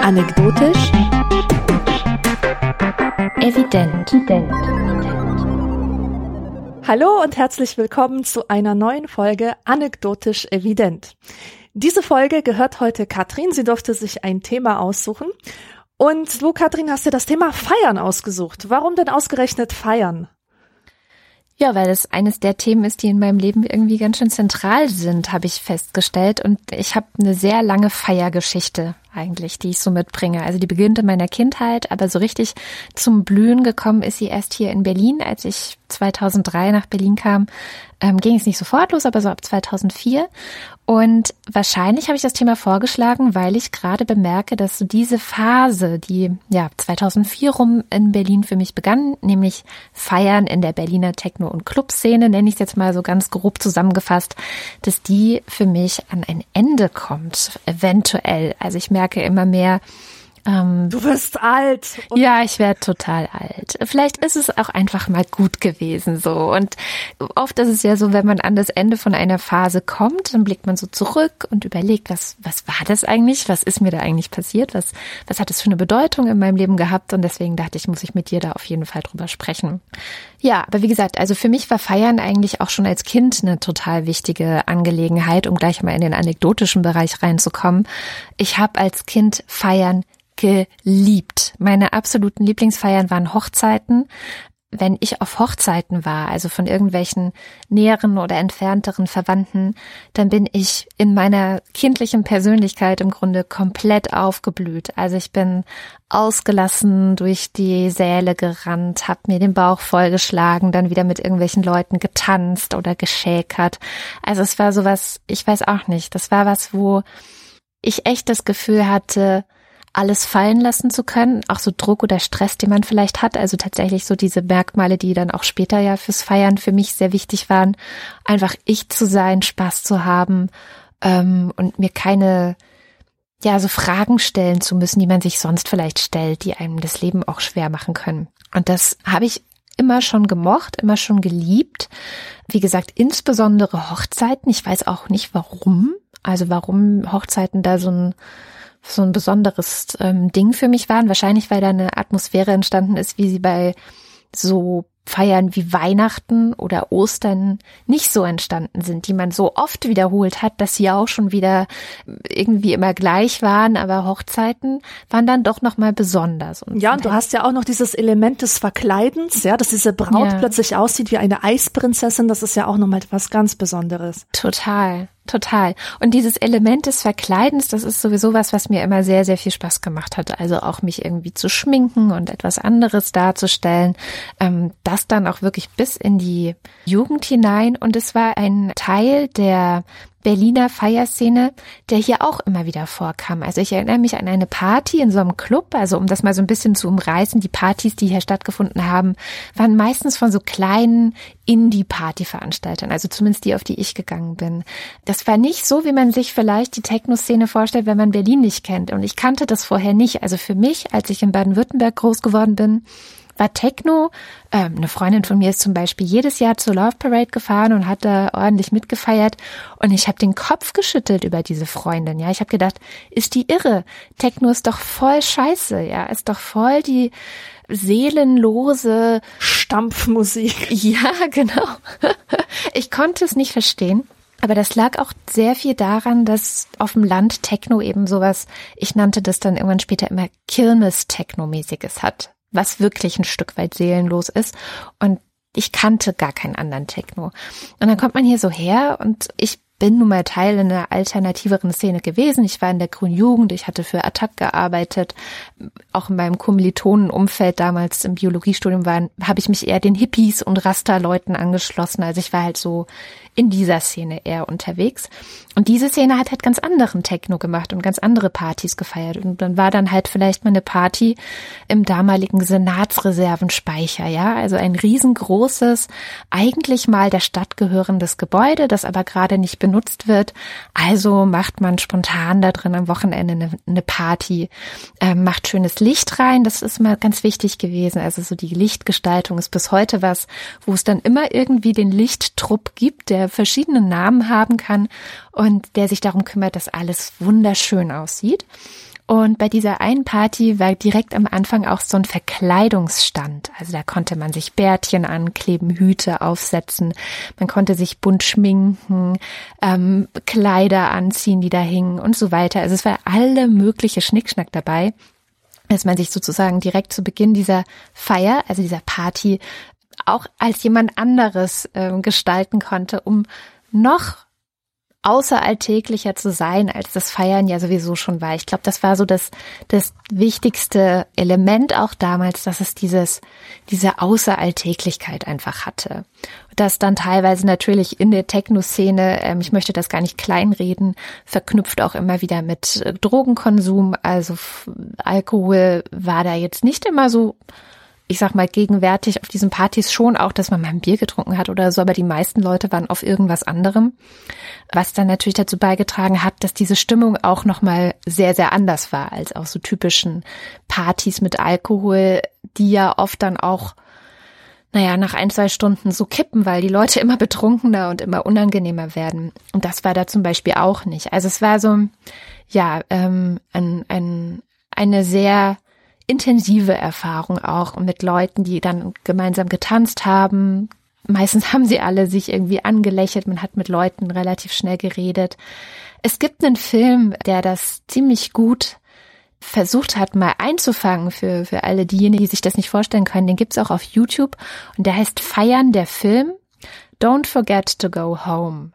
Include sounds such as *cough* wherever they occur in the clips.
Anekdotisch. Evident. Hallo und herzlich willkommen zu einer neuen Folge Anekdotisch Evident. Diese Folge gehört heute Katrin. Sie durfte sich ein Thema aussuchen. Und du, Katrin, hast dir das Thema Feiern ausgesucht. Warum denn ausgerechnet Feiern? Ja, weil es eines der Themen ist, die in meinem Leben irgendwie ganz schön zentral sind, habe ich festgestellt. Und ich habe eine sehr lange Feiergeschichte eigentlich, die ich so mitbringe. Also die beginnt in meiner Kindheit, aber so richtig zum Blühen gekommen ist sie erst hier in Berlin, als ich 2003 nach Berlin kam. Ähm, ging es nicht sofort los, aber so ab 2004. Und wahrscheinlich habe ich das Thema vorgeschlagen, weil ich gerade bemerke, dass so diese Phase, die ja 2004 rum in Berlin für mich begann, nämlich Feiern in der Berliner Techno- und Clubszene, nenne ich es jetzt mal so ganz grob zusammengefasst, dass die für mich an ein Ende kommt, eventuell. Also ich merke, merke immer mehr, ähm, du wirst alt. Ja, ich werde total alt. Vielleicht ist es auch einfach mal gut gewesen so. Und oft ist es ja so, wenn man an das Ende von einer Phase kommt, dann blickt man so zurück und überlegt, was, was war das eigentlich? Was ist mir da eigentlich passiert? Was, was hat es für eine Bedeutung in meinem Leben gehabt? Und deswegen dachte ich, muss ich mit dir da auf jeden Fall drüber sprechen. Ja, aber wie gesagt, also für mich war Feiern eigentlich auch schon als Kind eine total wichtige Angelegenheit, um gleich mal in den anekdotischen Bereich reinzukommen. Ich habe als Kind Feiern geliebt. Meine absoluten Lieblingsfeiern waren Hochzeiten. Wenn ich auf Hochzeiten war, also von irgendwelchen näheren oder entfernteren Verwandten, dann bin ich in meiner kindlichen Persönlichkeit im Grunde komplett aufgeblüht. Also ich bin ausgelassen durch die Säle gerannt, habe mir den Bauch vollgeschlagen, dann wieder mit irgendwelchen Leuten getanzt oder geschäkert. Also es war sowas, ich weiß auch nicht, das war was, wo ich echt das Gefühl hatte, alles fallen lassen zu können, auch so Druck oder Stress, den man vielleicht hat. Also tatsächlich so diese Merkmale, die dann auch später ja fürs Feiern für mich sehr wichtig waren. Einfach ich zu sein, Spaß zu haben ähm, und mir keine ja, so Fragen stellen zu müssen, die man sich sonst vielleicht stellt, die einem das Leben auch schwer machen können. Und das habe ich immer schon gemocht, immer schon geliebt. Wie gesagt, insbesondere Hochzeiten. Ich weiß auch nicht warum. Also warum Hochzeiten da so ein so ein besonderes ähm, Ding für mich waren. Wahrscheinlich, weil da eine Atmosphäre entstanden ist, wie sie bei so Feiern wie Weihnachten oder Ostern nicht so entstanden sind, die man so oft wiederholt hat, dass sie auch schon wieder irgendwie immer gleich waren, aber Hochzeiten waren dann doch noch mal besonders. Und ja, und du hast ja auch noch dieses Element des Verkleidens, ja, dass diese Braut ja. plötzlich aussieht wie eine Eisprinzessin, das ist ja auch noch mal etwas ganz Besonderes. Total. Total. Und dieses Element des Verkleidens, das ist sowieso was, was mir immer sehr, sehr viel Spaß gemacht hat. Also auch mich irgendwie zu schminken und etwas anderes darzustellen. Ähm, das dann auch wirklich bis in die Jugend hinein. Und es war ein Teil der Berliner Feierszene, der hier auch immer wieder vorkam. Also ich erinnere mich an eine Party in so einem Club, also um das mal so ein bisschen zu umreißen, die Partys, die hier stattgefunden haben, waren meistens von so kleinen Indie-Party-Veranstaltern, also zumindest die, auf die ich gegangen bin. Das war nicht so, wie man sich vielleicht die Techno-Szene vorstellt, wenn man Berlin nicht kennt. Und ich kannte das vorher nicht. Also für mich, als ich in Baden-Württemberg groß geworden bin, war Techno. Ähm, eine Freundin von mir ist zum Beispiel jedes Jahr zur Love Parade gefahren und hat da ordentlich mitgefeiert. Und ich habe den Kopf geschüttelt über diese Freundin. Ja, ich habe gedacht, ist die irre? Techno ist doch voll Scheiße. Ja, ist doch voll die seelenlose Stampfmusik. *laughs* Ja, genau. Ich konnte es nicht verstehen. Aber das lag auch sehr viel daran, dass auf dem Land Techno eben sowas, ich nannte das dann irgendwann später immer Kirmes-Techno-mäßiges hat was wirklich ein Stück weit seelenlos ist. Und ich kannte gar keinen anderen Techno. Und dann kommt man hier so her und ich bin nun mal Teil einer alternativeren Szene gewesen. Ich war in der Grünen Jugend, ich hatte für Attac gearbeitet. Auch in meinem Kommilitonenumfeld damals im Biologiestudium waren, habe ich mich eher den Hippies und Rasterleuten angeschlossen. Also ich war halt so in dieser Szene eher unterwegs. Und diese Szene hat halt ganz anderen Techno gemacht und ganz andere Partys gefeiert. Und dann war dann halt vielleicht mal eine Party im damaligen Senatsreservenspeicher, ja. Also ein riesengroßes, eigentlich mal der Stadt gehörendes Gebäude, das aber gerade nicht genutzt wird. Also macht man spontan da drin am Wochenende eine, eine Party, äh, macht schönes Licht rein. Das ist mal ganz wichtig gewesen. Also so die Lichtgestaltung ist bis heute was, wo es dann immer irgendwie den Lichttrupp gibt, der verschiedene Namen haben kann und der sich darum kümmert, dass alles wunderschön aussieht. Und bei dieser einen Party war direkt am Anfang auch so ein Verkleidungsstand. Also da konnte man sich Bärtchen ankleben, Hüte aufsetzen, man konnte sich bunt schminken, ähm, Kleider anziehen, die da hingen und so weiter. Also es war alle mögliche Schnickschnack dabei, dass man sich sozusagen direkt zu Beginn dieser Feier, also dieser Party, auch als jemand anderes äh, gestalten konnte, um noch außeralltäglicher zu sein, als das Feiern ja sowieso schon war. Ich glaube, das war so das, das wichtigste Element auch damals, dass es dieses, diese Außeralltäglichkeit einfach hatte. Das dann teilweise natürlich in der Techno-Szene, ähm, ich möchte das gar nicht kleinreden, verknüpft auch immer wieder mit äh, Drogenkonsum. Also Alkohol war da jetzt nicht immer so ich sag mal, gegenwärtig auf diesen Partys schon auch, dass man mal ein Bier getrunken hat oder so, aber die meisten Leute waren auf irgendwas anderem, was dann natürlich dazu beigetragen hat, dass diese Stimmung auch nochmal sehr, sehr anders war als auch so typischen Partys mit Alkohol, die ja oft dann auch naja, nach ein, zwei Stunden so kippen, weil die Leute immer betrunkener und immer unangenehmer werden. Und das war da zum Beispiel auch nicht. Also es war so, ja, ähm, ein, ein, eine sehr intensive Erfahrung auch mit Leuten, die dann gemeinsam getanzt haben. Meistens *laughs* haben sie alle sich irgendwie angelächelt, man hat mit Leuten relativ schnell geredet. Es gibt einen Film, der das ziemlich gut versucht hat, mal einzufangen für, für alle diejenigen, die sich das nicht vorstellen können. Den gibt's auch auf YouTube und der heißt Feiern der Film. Don't forget to go home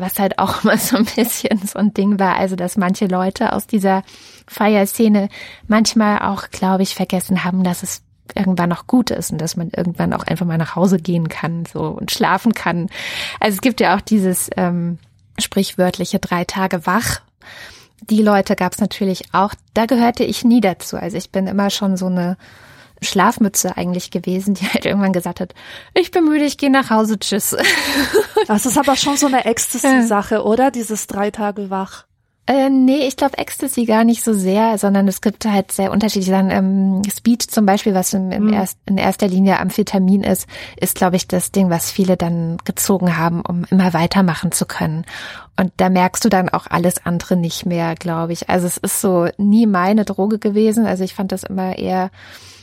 was halt auch *laughs* mal so ein bisschen so ein Ding war, also dass manche Leute aus dieser Feierszene manchmal auch, glaube ich, vergessen haben, dass es irgendwann noch gut ist und dass man irgendwann auch einfach mal nach Hause gehen kann so und schlafen kann. Also es gibt ja auch dieses ähm, sprichwörtliche drei Tage wach. Die Leute gab es natürlich auch. Da gehörte ich nie dazu. Also ich bin immer schon so eine Schlafmütze eigentlich gewesen, die halt irgendwann gesagt hat, ich bin müde, ich gehe nach Hause, tschüss. *laughs* Das ist aber schon so eine Ecstasy-Sache, oder? Dieses drei Tage wach. Äh, nee, ich glaube Ecstasy gar nicht so sehr, sondern es gibt halt sehr unterschiedliche Sachen. Ähm, Speed zum Beispiel, was im, im mhm. erst, in erster Linie Amphetamin ist, ist, glaube ich, das Ding, was viele dann gezogen haben, um immer weitermachen zu können. Und da merkst du dann auch alles andere nicht mehr, glaube ich. Also es ist so nie meine Droge gewesen. Also ich fand das immer eher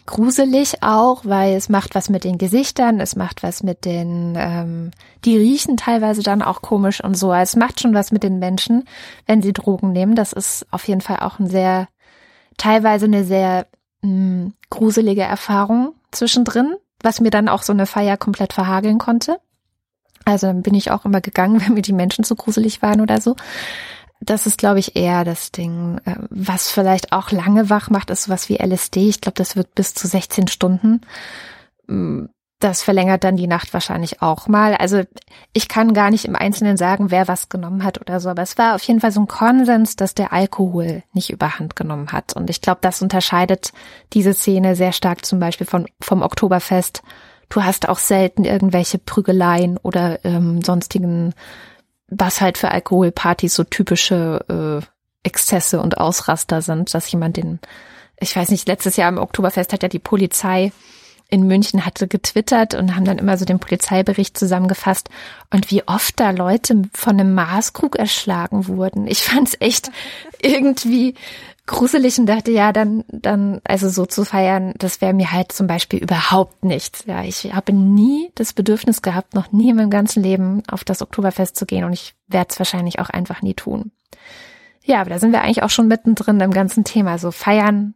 gruselig auch, weil es macht was mit den Gesichtern, es macht was mit den, ähm, die riechen teilweise dann auch komisch und so. Es macht schon was mit den Menschen, wenn sie Drogen nehmen. Das ist auf jeden Fall auch ein sehr, teilweise eine sehr mh, mm, gruselige Erfahrung zwischendrin, was mir dann auch so eine Feier komplett verhageln konnte. Also dann bin ich auch immer gegangen, *laughs* wenn mir die Menschen zu gruselig waren oder so das ist, glaube ich, eher das Ding. Äh, was vielleicht auch lange wach macht, ist sowas wie LSD. Ich glaube, das wird bis zu 16 Stunden. Mm, das verlängert dann die Nacht wahrscheinlich auch mal. Also ich kann gar nicht im Einzelnen sagen, wer was genommen hat oder so, aber es war auf jeden Fall so ein Konsens, dass der Alkohol nicht überhand genommen hat. Und ich glaube, das unterscheidet diese Szene sehr stark zum Beispiel von, vom Oktoberfest. Du hast auch selten irgendwelche Prügeleien oder ähm, sonstigen was halt für Alkoholpartys so typische äh, Exzesse und Ausraster sind, dass jemand den, ich weiß nicht, letztes Jahr im Oktoberfest hat ja die Polizei in München hatte getwittert und haben dann immer so den Polizeibericht zusammengefasst und wie oft da Leute von einem Maßkrug erschlagen wurden. Ich fand's echt *laughs* irgendwie gruselig und dachte, ja, dann, dann, also so zu feiern, das wäre mir halt zum Beispiel überhaupt nichts. Ja, ich habe nie das Bedürfnis gehabt, noch nie in meinem ganzen Leben auf das Oktoberfest zu gehen und ich werde es wahrscheinlich auch einfach nie tun. Ja, aber da sind wir eigentlich auch schon mittendrin im ganzen Thema. So feiern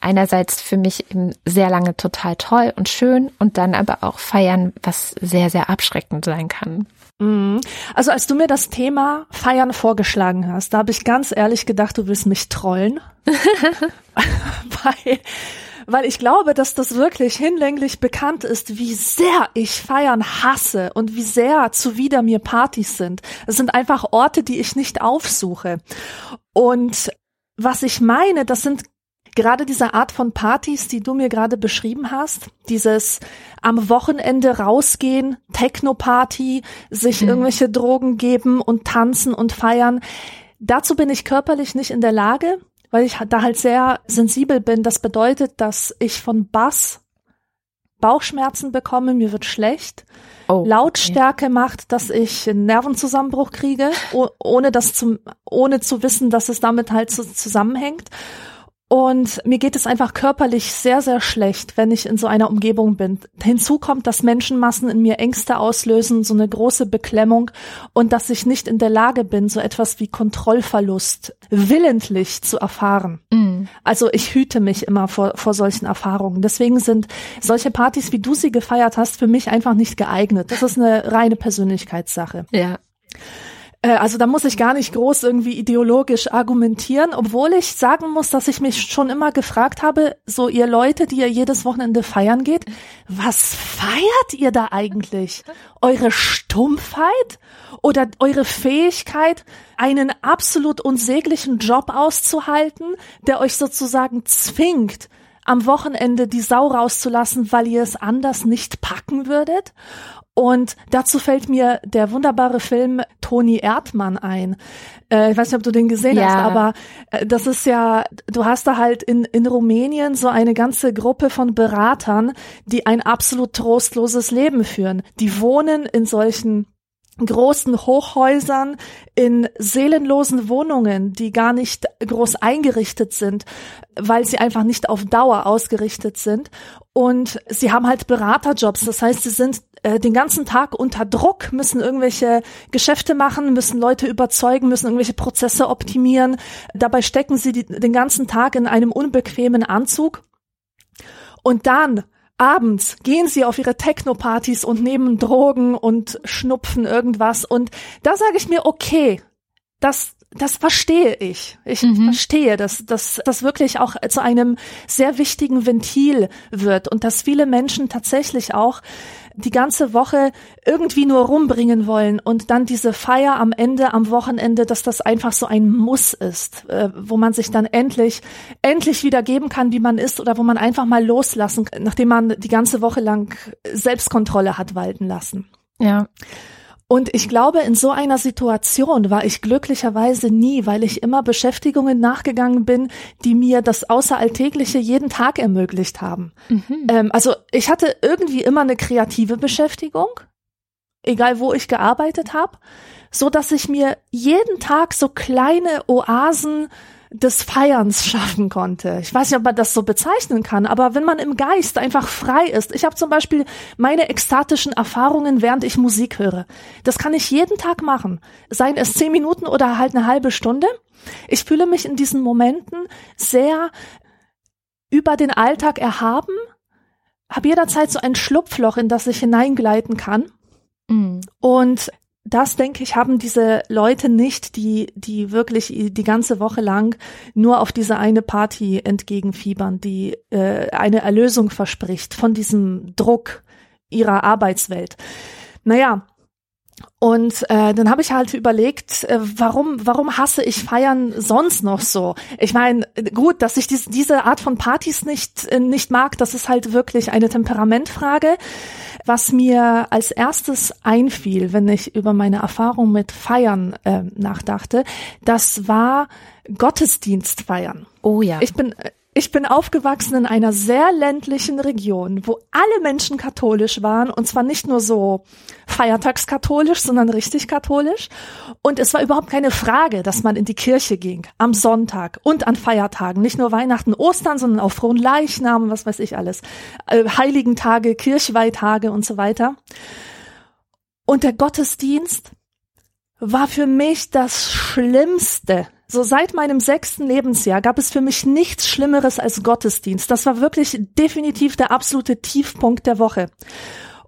einerseits für mich eben sehr lange total toll und schön und dann aber auch feiern, was sehr, sehr abschreckend sein kann. Mhm. Also als du mir das Thema Feiern vorgeschlagen hast, da habe ich ganz ehrlich gedacht, du willst mich trollen. *laughs* weil, weil ich glaube, dass das wirklich hinlänglich bekannt ist, wie sehr ich Feiern hasse und wie sehr zuwider mir Partys sind. Es sind einfach Orte, die ich nicht aufsuche. Und was ich meine, das sind gerade diese Art von Partys, die du mir gerade beschrieben hast, dieses am Wochenende rausgehen, Techno-Party, sich mhm. irgendwelche Drogen geben und tanzen und feiern, dazu bin ich körperlich nicht in der Lage, weil ich da halt sehr sensibel bin. Das bedeutet, dass ich von Bass Bauchschmerzen bekomme, mir wird schlecht. Oh, Lautstärke okay. macht, dass ich einen Nervenzusammenbruch kriege, ohne das zum, ohne zu wissen, dass es damit halt so zusammenhängt. Und mir geht es einfach körperlich sehr, sehr schlecht, wenn ich in so einer Umgebung bin. Hinzu kommt, dass Menschenmassen in mir Ängste auslösen, so eine große Beklemmung und dass ich nicht in der Lage bin, so etwas wie Kontrollverlust willentlich zu erfahren. Mm. Also ich hüte mich immer vor, vor solchen Erfahrungen. Deswegen sind solche Partys, wie du sie gefeiert hast, für mich einfach nicht geeignet. Das ist eine reine Persönlichkeitssache. Ja. Äh, also da muss ich gar nicht groß irgendwie ideologisch argumentieren, obwohl ich sagen muss, dass ich mich schon immer gefragt habe, so ihr Leute, die ihr jedes Wochenende feiern geht, was feiert ihr da eigentlich? Eure Stumpfheit oder eure Fähigkeit, einen absolut unsäglichen Job auszuhalten, der euch sozusagen zwingt, am Wochenende die Sau rauszulassen, weil ihr es anders nicht packen würdet? Und dazu fällt mir der wunderbare Film Toni Erdmann ein. Äh, ich weiß nicht, ob du den gesehen ja. hast, aber äh, das ist ja, du hast da halt in, in Rumänien so eine ganze Gruppe von Beratern, die ein absolut trostloses Leben führen. Die wohnen in solchen großen Hochhäusern, in seelenlosen Wohnungen, die gar nicht groß eingerichtet sind, weil sie einfach nicht auf Dauer ausgerichtet sind. Und sie haben halt Beraterjobs. Das heißt, sie sind äh, den ganzen Tag unter Druck, müssen irgendwelche Geschäfte machen, müssen Leute überzeugen, müssen irgendwelche Prozesse optimieren. Dabei stecken sie die, den ganzen Tag in einem unbequemen Anzug. Und dann abends gehen sie auf ihre Techno-Partys und nehmen Drogen und schnupfen irgendwas. Und da sage ich mir, okay, das, das verstehe ich. Ich mhm. verstehe, dass, dass das wirklich auch zu einem sehr wichtigen Ventil wird und dass viele Menschen tatsächlich auch die ganze Woche irgendwie nur rumbringen wollen und dann diese Feier am Ende, am Wochenende, dass das einfach so ein Muss ist, äh, wo man sich dann endlich, endlich wieder geben kann, wie man ist oder wo man einfach mal loslassen, nachdem man die ganze Woche lang Selbstkontrolle hat walten lassen. Ja. Und ich glaube, in so einer Situation war ich glücklicherweise nie, weil ich immer Beschäftigungen nachgegangen bin, die mir das Außeralltägliche jeden Tag ermöglicht haben. Mhm. Ähm, also ich hatte irgendwie immer eine kreative Beschäftigung, egal wo ich gearbeitet habe, so dass ich mir jeden Tag so kleine Oasen des Feierns schaffen konnte. Ich weiß nicht, ob man das so bezeichnen kann, aber wenn man im Geist einfach frei ist. Ich habe zum Beispiel meine ekstatischen Erfahrungen, während ich Musik höre. Das kann ich jeden Tag machen. Seien es zehn Minuten oder halt eine halbe Stunde. Ich fühle mich in diesen Momenten sehr über den Alltag erhaben, habe jederzeit so ein Schlupfloch, in das ich hineingleiten kann. Mm. Und das, denke ich, haben diese Leute nicht, die, die wirklich die ganze Woche lang nur auf diese eine Party entgegenfiebern, die äh, eine Erlösung verspricht von diesem Druck ihrer Arbeitswelt. Naja, und äh, dann habe ich halt überlegt, äh, warum, warum hasse ich Feiern sonst noch so? Ich meine, gut, dass ich dies, diese Art von Partys nicht, äh, nicht mag, das ist halt wirklich eine Temperamentfrage. Was mir als erstes einfiel, wenn ich über meine Erfahrung mit Feiern äh, nachdachte, das war Gottesdienstfeiern. Oh ja. Ich bin ich bin aufgewachsen in einer sehr ländlichen Region, wo alle Menschen katholisch waren und zwar nicht nur so feiertagskatholisch, sondern richtig katholisch. Und es war überhaupt keine Frage, dass man in die Kirche ging am Sonntag und an Feiertagen, nicht nur Weihnachten, Ostern, sondern auch frohen Leichnam, was weiß ich alles, äh, Heiligen Tage, Kirchweihtage und so weiter. Und der Gottesdienst war für mich das Schlimmste, so seit meinem sechsten Lebensjahr gab es für mich nichts Schlimmeres als Gottesdienst. Das war wirklich definitiv der absolute Tiefpunkt der Woche.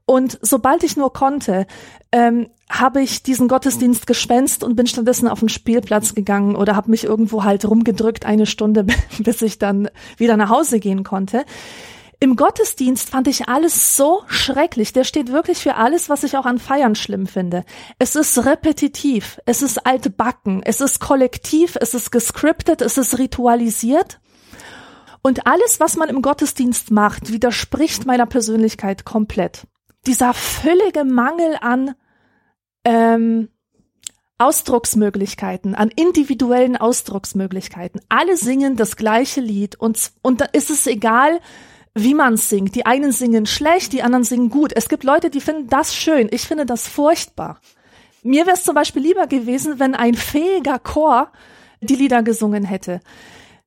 Und sobald ich nur konnte, ähm, habe ich diesen Gottesdienst gespenst und bin stattdessen auf den Spielplatz gegangen oder habe mich irgendwo halt rumgedrückt eine Stunde, *laughs* bis ich dann wieder nach Hause gehen konnte. Im Gottesdienst fand ich alles so schrecklich. Der steht wirklich für alles, was ich auch an Feiern schlimm finde. Es ist repetitiv, es ist altbacken, es ist kollektiv, es ist gescriptet, es ist ritualisiert. Und alles, was man im Gottesdienst macht, widerspricht meiner Persönlichkeit komplett. Dieser völlige Mangel an ähm, Ausdrucksmöglichkeiten, an individuellen Ausdrucksmöglichkeiten. Alle singen das gleiche Lied und, und da ist es egal, wie man singt. Die einen singen schlecht, die anderen singen gut. Es gibt Leute, die finden das schön. Ich finde das furchtbar. Mir wäre es zum Beispiel lieber gewesen, wenn ein fähiger Chor die Lieder gesungen hätte.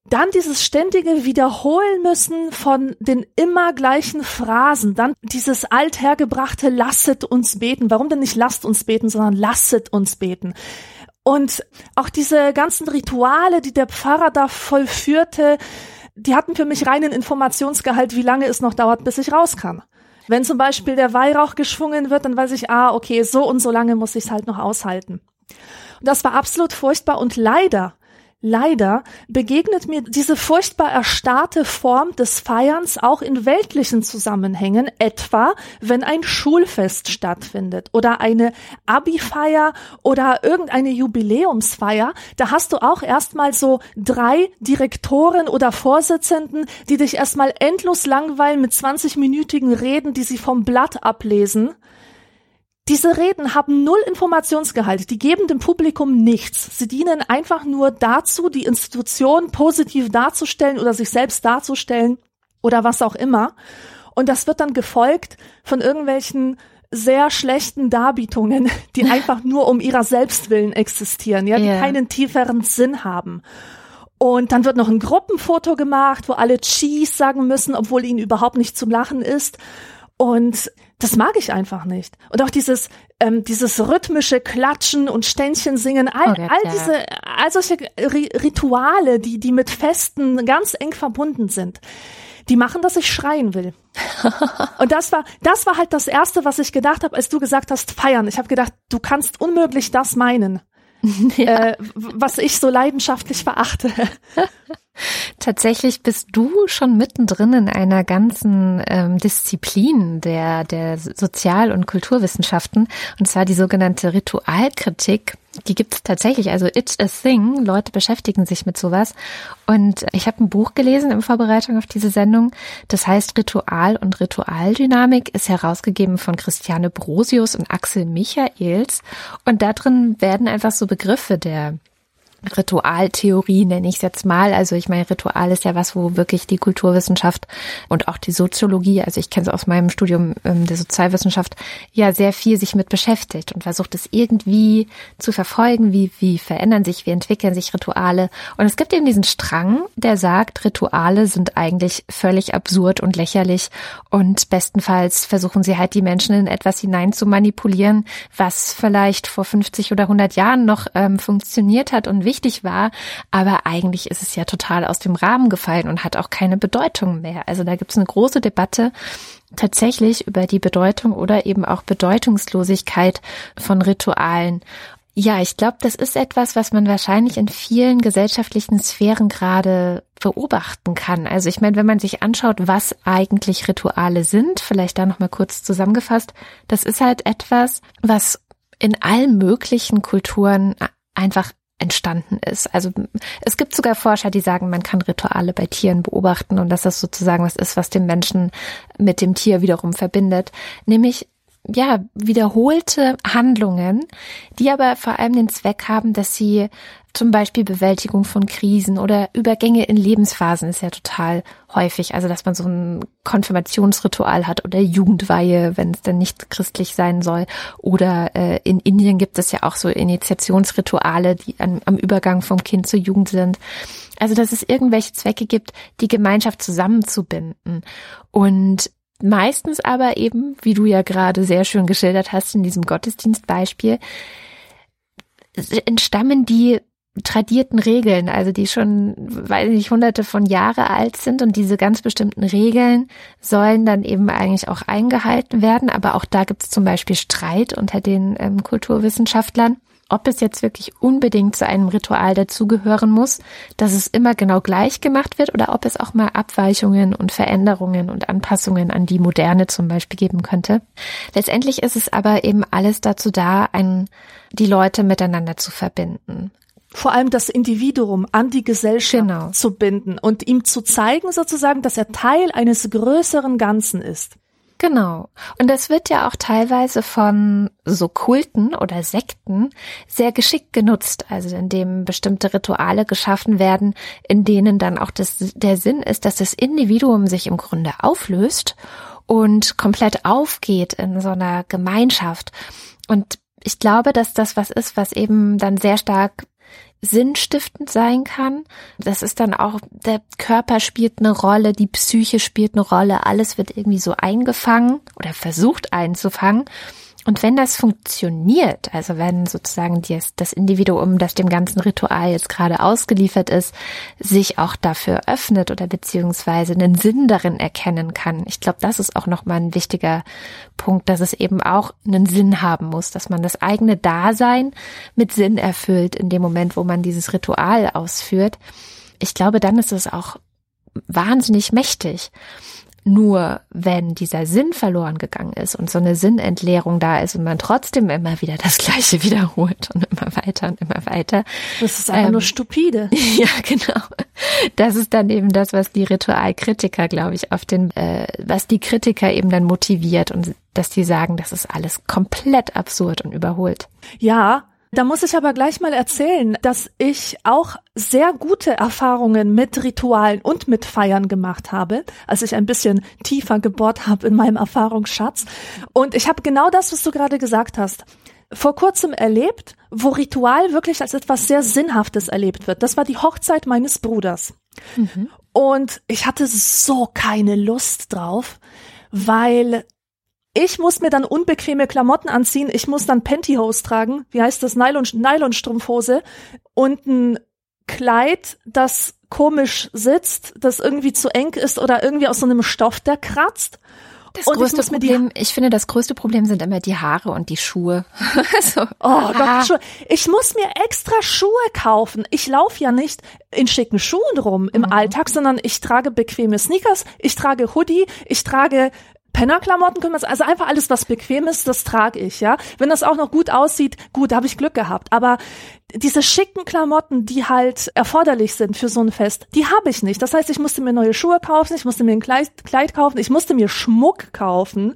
Dann dieses ständige Wiederholen müssen von den immer gleichen Phrasen. Dann dieses althergebrachte Lasset uns beten. Warum denn nicht lasst uns beten, sondern lasset uns beten. Und auch diese ganzen Rituale, die der Pfarrer da vollführte, die hatten für mich reinen Informationsgehalt, wie lange es noch dauert, bis ich raus kann. Wenn zum Beispiel der Weihrauch geschwungen wird, dann weiß ich, ah, okay, so und so lange muss ich es halt noch aushalten. Und das war absolut furchtbar und leider Leider begegnet mir diese furchtbar erstarrte Form des Feierns auch in weltlichen Zusammenhängen, etwa wenn ein Schulfest stattfindet oder eine Abi-Feier oder irgendeine Jubiläumsfeier. Da hast du auch erstmal so drei Direktoren oder Vorsitzenden, die dich erstmal endlos langweilen mit 20-minütigen Reden, die sie vom Blatt ablesen diese Reden haben null Informationsgehalt, die geben dem Publikum nichts. Sie dienen einfach nur dazu, die Institution positiv darzustellen oder sich selbst darzustellen oder was auch immer. Und das wird dann gefolgt von irgendwelchen sehr schlechten Darbietungen, *laughs* die einfach nur um ihrer Selbstwillen existieren, ja, die yeah. keinen tieferen Sinn haben. Und dann wird noch ein Gruppenfoto gemacht, wo alle Cheese sagen müssen, obwohl ihnen überhaupt nicht zum Lachen ist. Und das mag ich einfach nicht. Und auch dieses, ähm, dieses rhythmische Klatschen und Ständchen singen, all, okay, all diese, all solche Rituale, die, die mit Festen ganz eng verbunden sind, die machen, dass ich schreien will. *laughs* und das war, das war halt das erste, was ich gedacht habe, als du gesagt hast, feiern. Ich habe gedacht, du kannst unmöglich das meinen. *laughs* ja. äh, was ich so leidenschaftlich verachte. *laughs* Tatsächlich bist du schon mittendrin in einer ganzen ähm, Disziplin der, der Sozial- und Kulturwissenschaften, und zwar die sogenannte Ritualkritik. Die gibt es tatsächlich, also it's a thing. Leute beschäftigen sich mit sowas. Und ich habe ein Buch gelesen in Vorbereitung auf diese Sendung. Das heißt Ritual und Ritualdynamik, ist herausgegeben von Christiane Brosius und Axel Michaels. Und da drin werden einfach so Begriffe der Ritualtheorie nenne ich es jetzt mal. Also ich meine, Ritual ist ja was, wo wirklich die Kulturwissenschaft und auch die Soziologie, also ich kenne es aus meinem Studium ähm, der Sozialwissenschaft, ja sehr viel sich mit beschäftigt und versucht es irgendwie zu verfolgen, wie, wie verändern sich, wie entwickeln sich Rituale. Und es gibt eben diesen Strang, der sagt, Rituale sind eigentlich völlig absurd und lächerlich und bestenfalls versuchen sie halt die Menschen in etwas hinein zu manipulieren, was vielleicht vor 50 oder 100 Jahren noch ähm, funktioniert hat und wichtig war, aber eigentlich ist es ja total aus dem Rahmen gefallen und hat auch keine Bedeutung mehr. Also da gibt es eine große Debatte tatsächlich über die Bedeutung oder eben auch Bedeutungslosigkeit von Ritualen. Ja, ich glaube, das ist etwas, was man wahrscheinlich in vielen gesellschaftlichen Sphären gerade beobachten kann. Also ich meine, wenn man sich anschaut, was eigentlich Rituale sind, vielleicht da noch mal kurz zusammengefasst, das ist halt etwas, was in allen möglichen Kulturen einfach entstanden ist. Also es gibt sogar Forscher, die sagen, man kann Rituale bei Tieren beobachten und dass das sozusagen was ist, was den Menschen mit dem Tier wiederum verbindet. Nämlich ja, wiederholte Handlungen, die aber vor allem den Zweck haben, dass sie zum Beispiel Bewältigung von Krisen oder Übergänge in Lebensphasen ist ja total häufig. Also, dass man so ein Konfirmationsritual hat oder Jugendweihe, wenn es dann nicht christlich sein soll. Oder äh, in Indien gibt es ja auch so Initiationsrituale, die an, am Übergang vom Kind zur Jugend sind. Also, dass es irgendwelche Zwecke gibt, die Gemeinschaft zusammenzubinden. Und meistens aber eben, wie du ja gerade sehr schön geschildert hast in diesem Gottesdienstbeispiel, entstammen die tradierten Regeln, also die schon, weiß nicht, hunderte von Jahre alt sind und diese ganz bestimmten Regeln sollen dann eben eigentlich auch eingehalten werden. Aber auch da gibt es zum Beispiel Streit unter den ähm, Kulturwissenschaftlern, ob es jetzt wirklich unbedingt zu einem Ritual dazugehören muss, dass es immer genau gleich gemacht wird oder ob es auch mal Abweichungen und Veränderungen und Anpassungen an die Moderne zum Beispiel geben könnte. Letztendlich ist es aber eben alles dazu da, ein, die Leute miteinander zu verbinden vor allem das Individuum an die Gesellschaft genau. zu binden und ihm zu zeigen sozusagen, dass er Teil eines größeren Ganzen ist. Genau. Und das wird ja auch teilweise von so Kulten oder Sekten sehr geschickt genutzt, also indem bestimmte Rituale geschaffen werden, in denen dann auch das, der Sinn ist, dass das Individuum sich im Grunde auflöst und komplett aufgeht in so einer Gemeinschaft. Und ich glaube, dass das was ist, was eben dann sehr stark sinnstiftend sein kann. Das ist dann auch, der Körper spielt eine Rolle, die Psyche spielt eine Rolle, alles wird irgendwie so eingefangen oder versucht einzufangen. Und wenn das funktioniert, also wenn sozusagen das Individuum, das dem ganzen Ritual jetzt gerade ausgeliefert ist, sich auch dafür öffnet oder beziehungsweise einen Sinn darin erkennen kann, ich glaube, das ist auch nochmal ein wichtiger Punkt, dass es eben auch einen Sinn haben muss, dass man das eigene Dasein mit Sinn erfüllt in dem Moment, wo man dieses Ritual ausführt. Ich glaube, dann ist es auch wahnsinnig mächtig. Nur wenn dieser Sinn verloren gegangen ist und so eine Sinnentleerung da ist und man trotzdem immer wieder das *laughs* Gleiche wiederholt und immer weiter und immer weiter. Das ist einfach ähm, nur stupide. *laughs* Ja, genau. Das ist dann eben das, was die Ritualkritiker, glaube ich, auf den, äh, was die Kritiker eben dann motiviert und dass die sagen, das ist alles komplett absurd und überholt. Ja, da muss ich aber gleich mal erzählen, dass ich auch sehr gute Erfahrungen mit Ritualen und mit Feiern gemacht habe, als ich ein bisschen tiefer gebohrt habe in meinem Erfahrungsschatz. Und ich habe genau das, was du gerade gesagt hast, vor kurzem erlebt, wo Ritual wirklich als etwas sehr Sinnhaftes erlebt wird. Das war die Hochzeit meines Bruders. Mhm. Und ich hatte so keine Lust drauf, weil ich muss mir dann unbequeme Klamotten anziehen. Ich muss dann Pantyhose tragen. Wie heißt das? Nylon, Nylonstrumpfhose und ein Kleid, das komisch sitzt, das irgendwie zu eng ist oder irgendwie aus so einem Stoff, der kratzt. Das und größte Problem, ich finde, das größte Problem sind immer die Haare und die Schuhe. *laughs* so. Oh Gott, Schuhe. Ich muss mir extra Schuhe kaufen. Ich laufe ja nicht in schicken Schuhen rum im mhm. Alltag, sondern ich trage bequeme Sneakers, ich trage Hoodie, ich trage Pennerklamotten können wir also einfach alles, was bequem ist, das trage ich, ja. Wenn das auch noch gut aussieht, gut, da habe ich Glück gehabt. Aber diese schicken Klamotten, die halt erforderlich sind für so ein Fest, die habe ich nicht. Das heißt, ich musste mir neue Schuhe kaufen, ich musste mir ein Kleid, Kleid kaufen, ich musste mir Schmuck kaufen,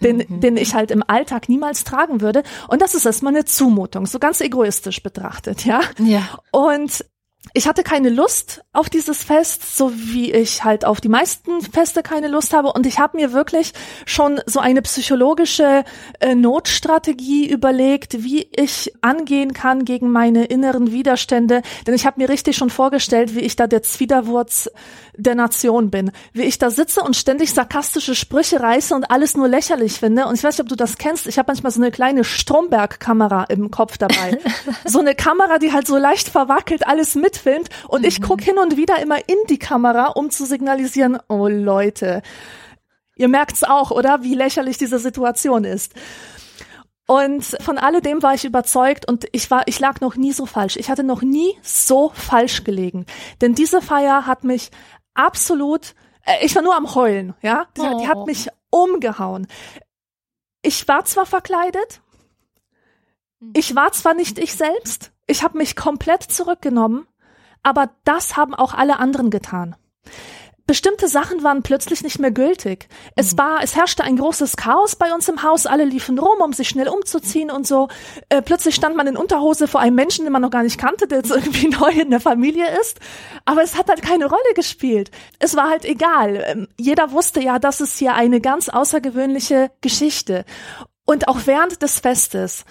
den, mhm. den ich halt im Alltag niemals tragen würde. Und das ist erstmal eine Zumutung, so ganz egoistisch betrachtet, ja. Ja. Und ich hatte keine Lust auf dieses Fest, so wie ich halt auf die meisten Feste keine Lust habe. Und ich habe mir wirklich schon so eine psychologische äh, Notstrategie überlegt, wie ich angehen kann gegen meine inneren Widerstände. Denn ich habe mir richtig schon vorgestellt, wie ich da der Zwiderwurz der Nation bin. Wie ich da sitze und ständig sarkastische Sprüche reiße und alles nur lächerlich finde. Und ich weiß nicht, ob du das kennst. Ich habe manchmal so eine kleine Stromberg-Kamera im Kopf dabei. *laughs* so eine Kamera, die halt so leicht verwackelt alles mitfilmt. Und ich guck hin und wieder immer in die Kamera, um zu signalisieren, oh Leute, ihr merkt's auch, oder? Wie lächerlich diese Situation ist. Und von alledem war ich überzeugt und ich war, ich lag noch nie so falsch. Ich hatte noch nie so falsch gelegen. Denn diese Feier hat mich absolut, äh, ich war nur am Heulen, ja. Die, oh. die hat mich umgehauen. Ich war zwar verkleidet, hm. ich war zwar nicht ich selbst, ich habe mich komplett zurückgenommen, aber das haben auch alle anderen getan bestimmte Sachen waren plötzlich nicht mehr gültig. Es mhm. war, es herrschte ein großes Chaos bei uns im Haus. Alle liefen rum, um sich schnell umzuziehen und so. Äh, plötzlich stand man in Unterhose vor einem Menschen, den man noch gar nicht kannte, der jetzt *laughs* irgendwie neu in der Familie ist. Aber es hat halt keine Rolle gespielt. Es war halt egal. Ähm, jeder wusste ja, das ist hier eine ganz außergewöhnliche Geschichte. Und auch während des Festes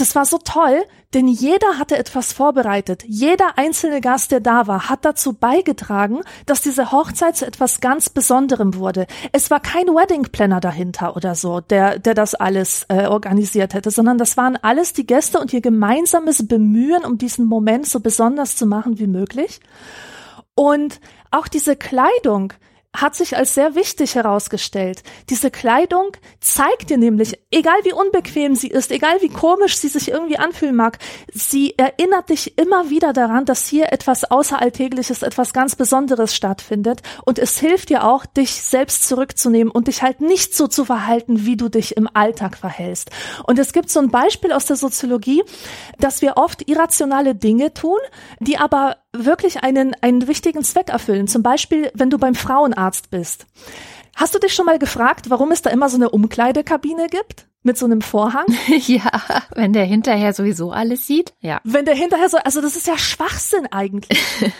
das war so toll, denn jeder hatte etwas vorbereitet. Jeder einzelne Gast, der da war, hat dazu beigetragen, dass diese Hochzeit zu etwas ganz Besonderem wurde. Es war kein Wedding Planner dahinter oder so, der, der das alles äh, organisiert hätte, sondern das waren alles die Gäste und ihr gemeinsames Bemühen, um diesen Moment so besonders zu machen wie möglich. Und auch diese Kleidung, hat sich als sehr wichtig herausgestellt. Diese Kleidung zeigt dir nämlich, egal wie unbequem sie ist, egal wie komisch sie sich irgendwie anfühlen mag, sie erinnert dich immer wieder daran, dass hier etwas Außeralltägliches, etwas ganz Besonderes stattfindet. Und es hilft dir auch, dich selbst zurückzunehmen und dich halt nicht so zu verhalten, wie du dich im Alltag verhältst. Und es gibt so ein Beispiel aus der Soziologie, dass wir oft irrationale Dinge tun, die aber wirklich einen, einen wichtigen Zweck erfüllen. Zum Beispiel, wenn du beim Frauenarzt bist. Hast du dich schon mal gefragt, warum es da immer so eine Umkleidekabine gibt? Mit so einem Vorhang? *laughs* ja, wenn der hinterher sowieso alles sieht. Ja. Wenn der hinterher so, also das ist ja Schwachsinn eigentlich. *laughs*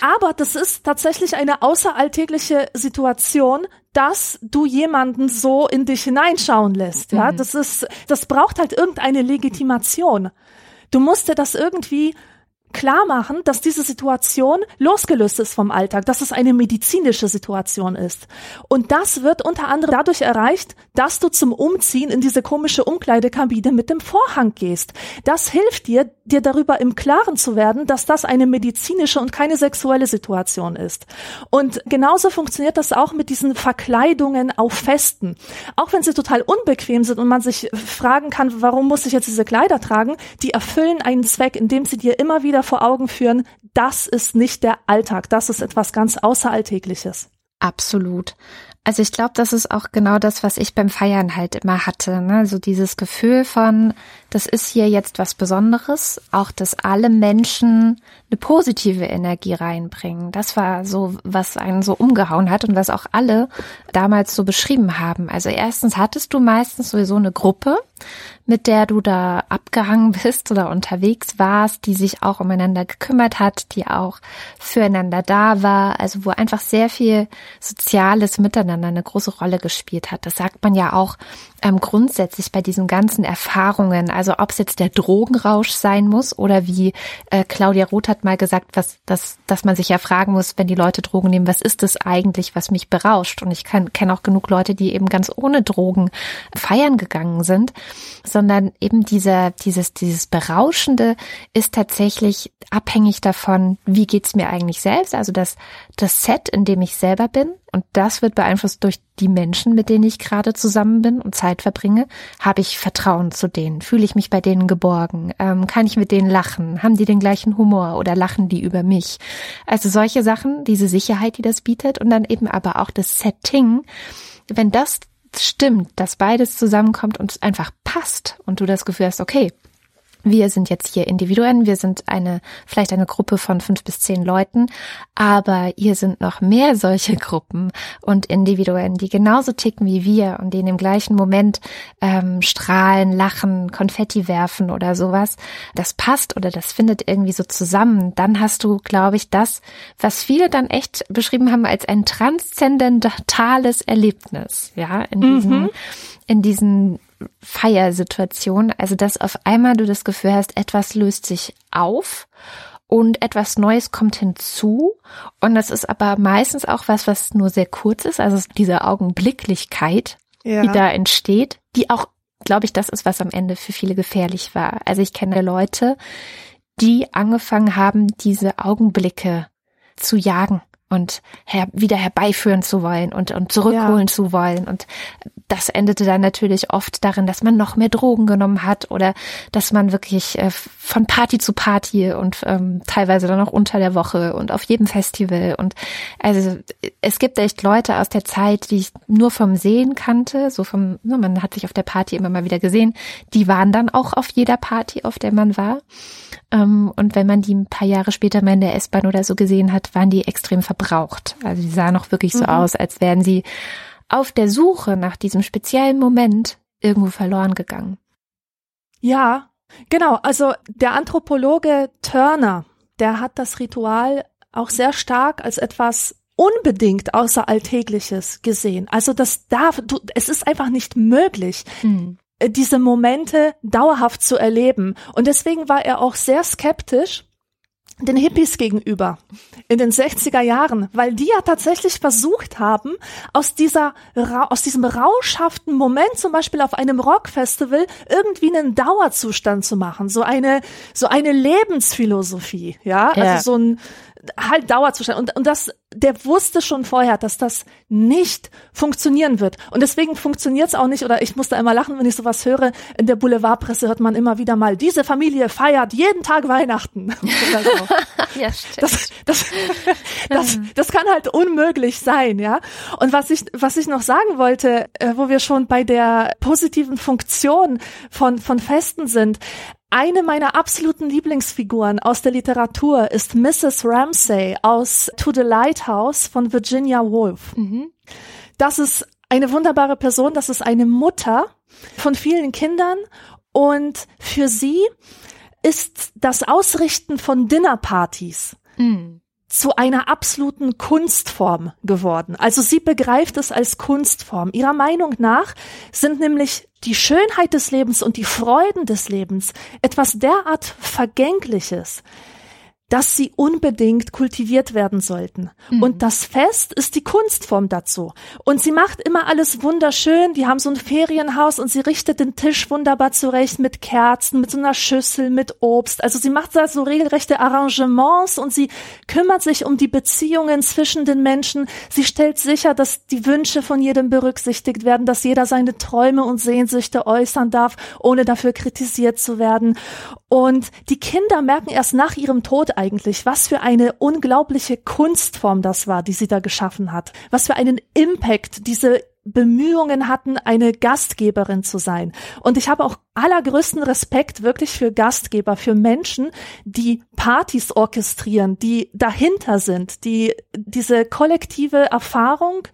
Aber das ist tatsächlich eine außeralltägliche Situation, dass du jemanden so in dich hineinschauen lässt. Ja, mhm. das ist, das braucht halt irgendeine Legitimation. Du musst dir das irgendwie klar machen, dass diese Situation losgelöst ist vom Alltag, dass es eine medizinische Situation ist. Und das wird unter anderem dadurch erreicht, dass du zum Umziehen in diese komische Umkleidekabine mit dem Vorhang gehst. Das hilft dir, dir darüber im Klaren zu werden, dass das eine medizinische und keine sexuelle Situation ist. Und genauso funktioniert das auch mit diesen Verkleidungen auf Festen. Auch wenn sie total unbequem sind und man sich fragen kann, warum muss ich jetzt diese Kleider tragen, die erfüllen einen Zweck, indem sie dir immer wieder vor Augen führen, das ist nicht der Alltag, das ist etwas ganz Außeralltägliches. Absolut. Also ich glaube, das ist auch genau das, was ich beim Feiern halt immer hatte. Ne? So dieses Gefühl von, das ist hier jetzt was Besonderes. Auch, dass alle Menschen eine positive Energie reinbringen. Das war so, was einen so umgehauen hat und was auch alle damals so beschrieben haben. Also erstens hattest du meistens sowieso eine Gruppe, mit der du da abgehangen *laughs* bist oder unterwegs warst, die sich auch umeinander gekümmert hat, die auch füreinander da war, also wo einfach sehr viel soziales Miteinander eine große Rolle gespielt hat. Das sagt man ja auch ähm, grundsätzlich bei diesen ganzen Erfahrungen, also ob es jetzt der Drogenrausch sein muss oder wie äh, Claudia Roth hat mal gesagt, was, dass, dass man sich ja fragen muss, wenn die Leute Drogen nehmen, was ist das eigentlich, was mich berauscht? Und ich kenne auch genug Leute, die eben ganz ohne Drogen feiern gegangen sind, sondern eben dieser, dieses, dieses Berauschende ist tatsächlich abhängig davon, wie geht's mir eigentlich selbst, also das, das Set, in dem ich selber bin, und das wird beeinflusst durch die Menschen, mit denen ich gerade zusammen bin und Zeit verbringe. Habe ich Vertrauen zu denen? Fühle ich mich bei denen geborgen? Ähm, kann ich mit denen lachen? Haben die den gleichen Humor oder lachen die über mich? Also solche Sachen, diese Sicherheit, die das bietet und dann eben aber auch das Setting. Wenn das stimmt, dass beides zusammenkommt und es einfach passt und du das Gefühl hast, okay, wir sind jetzt hier Individuen, wir sind eine, vielleicht eine Gruppe von fünf bis zehn Leuten, aber hier sind noch mehr solche *laughs* Gruppen und Individuen, die genauso ticken wie wir und die in dem gleichen Moment ähm, strahlen, lachen, Konfetti werfen oder sowas. Das passt oder das findet irgendwie so zusammen. Dann hast du, glaube ich, das, was viele dann echt beschrieben haben als ein transzendentales Erlebnis, ja, in diesen, mhm. in diesen Feiersituation. Also, dass auf einmal du das Gefühl hast, etwas löst sich auf und etwas Neues kommt hinzu. Und das ist aber meistens auch was, was nur sehr kurz ist. Also diese Augenblicklichkeit, ja. die da entsteht, die auch, glaube ich, das ist, was am Ende für viele gefährlich war. Also ich kenne Leute, die angefangen haben, diese Augenblicke zu jagen und her, wieder herbeiführen zu wollen und, und zurückholen ja. zu wollen. Und das endete dann natürlich oft darin, dass man noch mehr Drogen genommen hat oder dass man wirklich äh, von Party zu Party und ähm, teilweise dann auch unter der Woche und auf jedem Festival. Und also es gibt echt Leute aus der Zeit, die ich nur vom Sehen kannte, so vom, ne, man hat sich auf der Party immer mal wieder gesehen, die waren dann auch auf jeder Party, auf der man war. Ähm, und wenn man die ein paar Jahre später mal in der S-Bahn oder so gesehen hat, waren die extrem verbraucht. Also die sahen auch wirklich so mhm. aus, als wären sie auf der Suche nach diesem speziellen Moment irgendwo verloren gegangen. Ja, genau. Also der Anthropologe Turner, der hat das Ritual auch sehr stark als etwas unbedingt außeralltägliches gesehen. Also das darf, du, es ist einfach nicht möglich, hm. diese Momente dauerhaft zu erleben. Und deswegen war er auch sehr skeptisch, den Hippies gegenüber in den 60er Jahren, weil die ja tatsächlich versucht haben, aus dieser, aus diesem rauschhaften Moment zum Beispiel auf einem Rockfestival irgendwie einen Dauerzustand zu machen, so eine, so eine Lebensphilosophie, ja, also ja. also so ein, halt Dauerzustand. Und, und das, der wusste schon vorher, dass das nicht funktionieren wird. Und deswegen funktioniert es auch nicht, oder ich musste immer lachen, wenn ich sowas höre. In der Boulevardpresse hört man immer wieder mal, diese Familie feiert jeden Tag Weihnachten. *laughs* so. *laughs* ja, stimmt. Das, das, das, das kann halt unmöglich sein, ja. Und was ich, was ich noch sagen wollte, äh, wo wir schon bei der positiven Funktion von, von Festen sind, eine meiner absoluten Lieblingsfiguren aus der Literatur ist Mrs. Ramsay aus To the Lighthouse von Virginia Woolf. Mhm. Das ist eine wunderbare Person, das ist eine Mutter von vielen Kindern und für sie ist das Ausrichten von Dinnerpartys mhm zu einer absoluten Kunstform geworden. Also sie begreift es als Kunstform. Ihrer Meinung nach sind nämlich die Schönheit des Lebens und die Freuden des Lebens etwas derart Vergängliches, dass sie unbedingt kultiviert werden sollten. Mhm. Und das Fest ist die Kunstform dazu. Und sie macht immer alles wunderschön. Die haben so ein Ferienhaus und sie richtet den Tisch wunderbar zurecht mit Kerzen, mit so einer Schüssel, mit Obst. Also sie macht da so regelrechte Arrangements und sie kümmert sich um die Beziehungen zwischen den Menschen. Sie stellt sicher, dass die Wünsche von jedem berücksichtigt werden, dass jeder seine Träume und Sehnsüchte äußern darf, ohne dafür kritisiert zu werden. Und die Kinder merken erst nach ihrem Tod eigentlich, was für eine unglaubliche Kunstform das war, die sie da geschaffen hat. Was für einen Impact diese Bemühungen hatten, eine Gastgeberin zu sein. Und ich habe auch allergrößten Respekt wirklich für Gastgeber, für Menschen, die Partys orchestrieren, die dahinter sind, die diese kollektive Erfahrung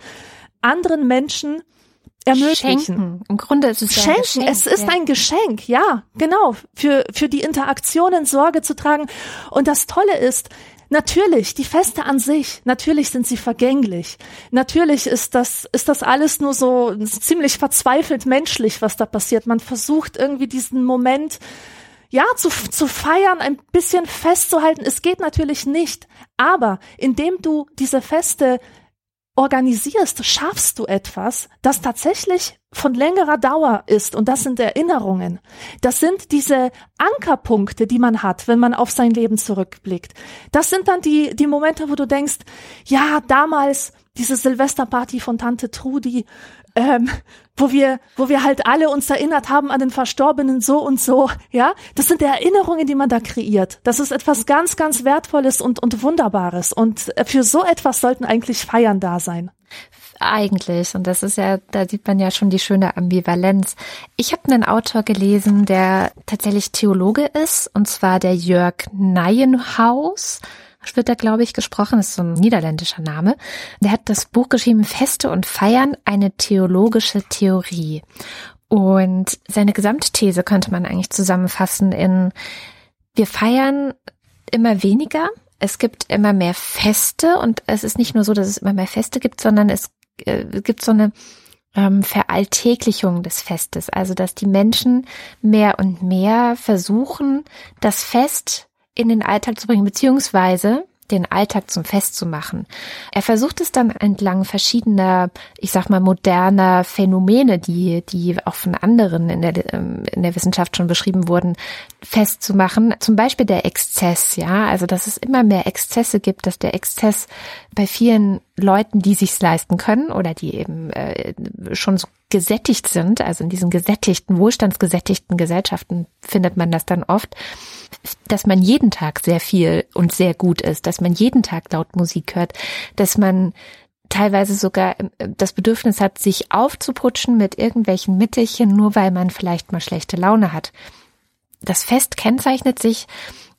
anderen Menschen ermöglichen. Schenken. Im Grunde ist es Schenken. Geschenk, es ist ja. ein Geschenk, ja, genau, für, für die Interaktionen Sorge zu tragen. Und das Tolle ist, Natürlich, die Feste an sich, natürlich sind sie vergänglich. Natürlich ist das, ist das alles nur so ziemlich verzweifelt menschlich, was da passiert. Man versucht irgendwie diesen Moment, ja, zu, zu feiern, ein bisschen festzuhalten. Es geht natürlich nicht. Aber indem du diese Feste organisierst, schaffst du etwas, das tatsächlich von längerer Dauer ist. Und das sind Erinnerungen. Das sind diese Ankerpunkte, die man hat, wenn man auf sein Leben zurückblickt. Das sind dann die, die Momente, wo du denkst, ja, damals diese Silvesterparty von Tante Trudi, ähm, wo wir, wo wir halt alle uns erinnert haben an den Verstorbenen so und so, ja. Das sind Erinnerungen, die man da kreiert. Das ist etwas ganz, ganz Wertvolles und, und Wunderbares. Und für so etwas sollten eigentlich Feiern da sein. Eigentlich. Und das ist ja, da sieht man ja schon die schöne Ambivalenz. Ich habe einen Autor gelesen, der tatsächlich Theologe ist, und zwar der Jörg Neienhaus wird da, glaube ich, gesprochen, das ist so ein niederländischer Name. Der hat das Buch geschrieben, Feste und Feiern, eine theologische Theorie. Und seine Gesamtthese könnte man eigentlich zusammenfassen in, wir feiern immer weniger, es gibt immer mehr Feste und es ist nicht nur so, dass es immer mehr Feste gibt, sondern es äh, gibt so eine ähm, Veralltäglichung des Festes. Also, dass die Menschen mehr und mehr versuchen, das Fest in den Alltag zu bringen, beziehungsweise den Alltag zum Fest zu machen. Er versucht es dann entlang verschiedener, ich sag mal, moderner Phänomene, die, die auch von anderen in der, ähm, in der Wissenschaft schon beschrieben wurden, festzumachen. Zum Beispiel der Exzess, ja. Also, dass es immer mehr Exzesse gibt, dass der Exzess bei vielen Leuten, die sich's leisten können oder die eben äh, schon so gesättigt sind, also in diesen gesättigten, wohlstandsgesättigten Gesellschaften findet man das dann oft, dass man jeden Tag sehr viel und sehr gut ist, dass man jeden Tag laut Musik hört, dass man teilweise sogar äh, das Bedürfnis hat, sich aufzuputschen mit irgendwelchen Mittelchen, nur weil man vielleicht mal schlechte Laune hat. Das Fest kennzeichnet sich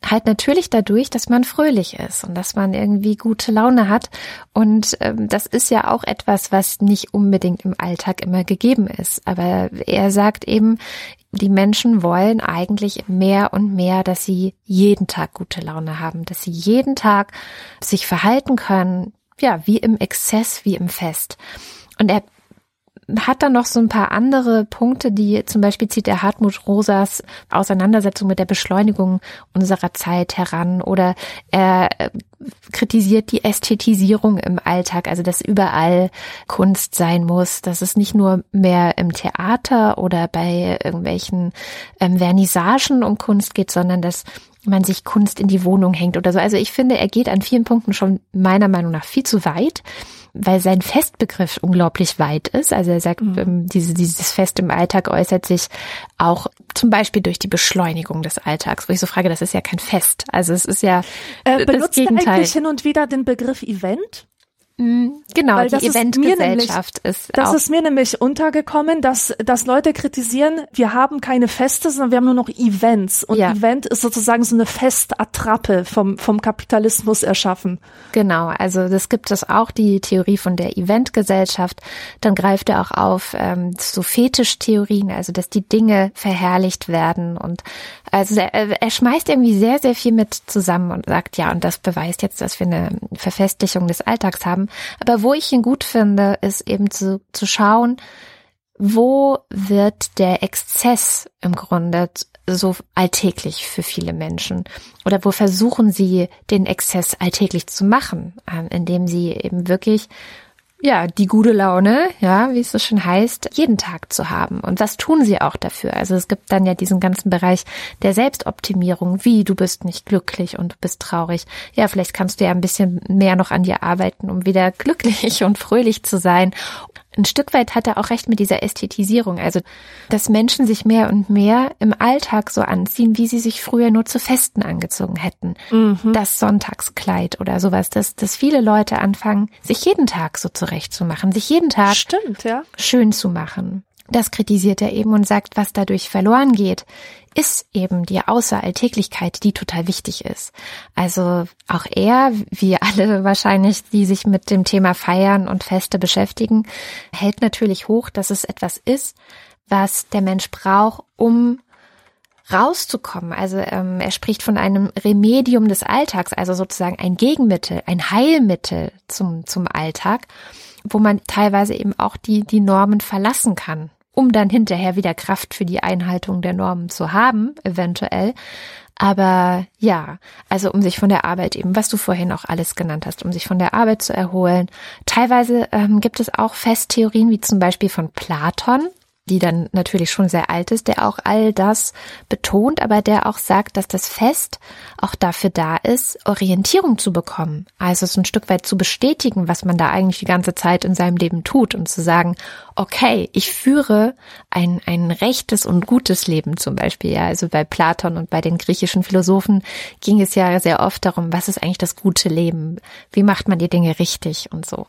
halt natürlich dadurch, dass man fröhlich ist und dass man irgendwie gute Laune hat. Und ähm, das ist ja auch etwas, was nicht unbedingt im Alltag immer gegeben ist. Aber er sagt eben, die Menschen wollen eigentlich mehr und mehr, dass sie jeden Tag gute Laune haben, dass sie jeden Tag sich verhalten können, ja, wie im Exzess, wie im Fest. Und er hat dann noch so ein paar andere Punkte, die zum Beispiel zieht er Hartmut Rosas Auseinandersetzung mit der Beschleunigung unserer Zeit heran oder er kritisiert die Ästhetisierung im Alltag, also dass überall Kunst sein muss, dass es nicht nur mehr im Theater oder bei irgendwelchen ähm, Vernissagen um Kunst geht, sondern dass man sich Kunst in die Wohnung hängt oder so. Also ich finde, er geht an vielen Punkten schon meiner Meinung nach viel zu weit weil sein Festbegriff unglaublich weit ist. Also er sagt, mhm. Ähm, diese, dieses Fest im Alltag äußert sich auch zum Beispiel durch die Beschleunigung des Alltags, wo ich so frage, das ist ja kein Fest. Also es ist ja äh, benutzt das Gegenteil. er eigentlich hin und wieder den Begriff Event? Mhm, genau, Weil die Eventgesellschaft ist. Das auch. ist mir nämlich untergekommen, dass, dass Leute kritisieren, wir haben keine Feste, sondern wir haben nur noch Events. Und ja. Event ist sozusagen so eine Festattrappe vom, vom Kapitalismus erschaffen. Genau, also das gibt es auch, die Theorie von der Eventgesellschaft. Dann greift er auch auf ähm, so Fetischtheorien, also dass die Dinge verherrlicht werden. Und also er, er schmeißt irgendwie sehr, sehr viel mit zusammen und sagt, ja, und das beweist jetzt, dass wir eine Verfestlichung des Alltags haben. Aber wo ich ihn gut finde, ist eben zu, zu schauen, wo wird der Exzess im Grunde so alltäglich für viele Menschen? Oder wo versuchen sie, den Exzess alltäglich zu machen, ähm, indem sie eben wirklich ja, die gute Laune, ja, wie es so schön heißt, jeden Tag zu haben. Und was tun sie auch dafür? Also es gibt dann ja diesen ganzen Bereich der Selbstoptimierung, wie du bist nicht glücklich und du bist traurig. Ja, vielleicht kannst du ja ein bisschen mehr noch an dir arbeiten, um wieder *laughs* glücklich und fröhlich zu sein ein Stück weit hat er auch recht mit dieser Ästhetisierung, also dass Menschen sich mehr und mehr im Alltag so anziehen, wie sie sich früher nur zu Festen angezogen hätten. Mhm. Das Sonntagskleid oder sowas, dass, dass viele Leute anfangen, sich jeden Tag so zurechtzumachen, sich jeden Tag Stimmt, ja. schön zu machen. Das kritisiert er eben und sagt, was dadurch verloren geht, ist eben die Außeralltäglichkeit, die total wichtig ist. Also auch er, wie alle wahrscheinlich, die sich mit dem Thema Feiern und Feste beschäftigen, hält natürlich hoch, dass es etwas ist, was der Mensch braucht, um rauszukommen. Also ähm, er spricht von einem Remedium des Alltags, also sozusagen ein Gegenmittel, ein Heilmittel zum, zum Alltag, wo man teilweise eben auch die, die Normen verlassen kann um dann hinterher wieder Kraft für die Einhaltung der Normen zu haben, eventuell. Aber ja, also um sich von der Arbeit eben, was du vorhin auch alles genannt hast, um sich von der Arbeit zu erholen. Teilweise ähm, gibt es auch Festtheorien, wie zum Beispiel von Platon, die dann natürlich schon sehr alt ist, der auch all das betont, aber der auch sagt, dass das Fest auch dafür da ist, Orientierung zu bekommen. Also es ein Stück weit zu bestätigen, was man da eigentlich die ganze Zeit in seinem Leben tut und zu sagen, okay, ich führe ein, ein rechtes und gutes Leben zum Beispiel. Ja, also bei Platon und bei den griechischen Philosophen ging es ja sehr oft darum, was ist eigentlich das gute Leben? Wie macht man die Dinge richtig und so.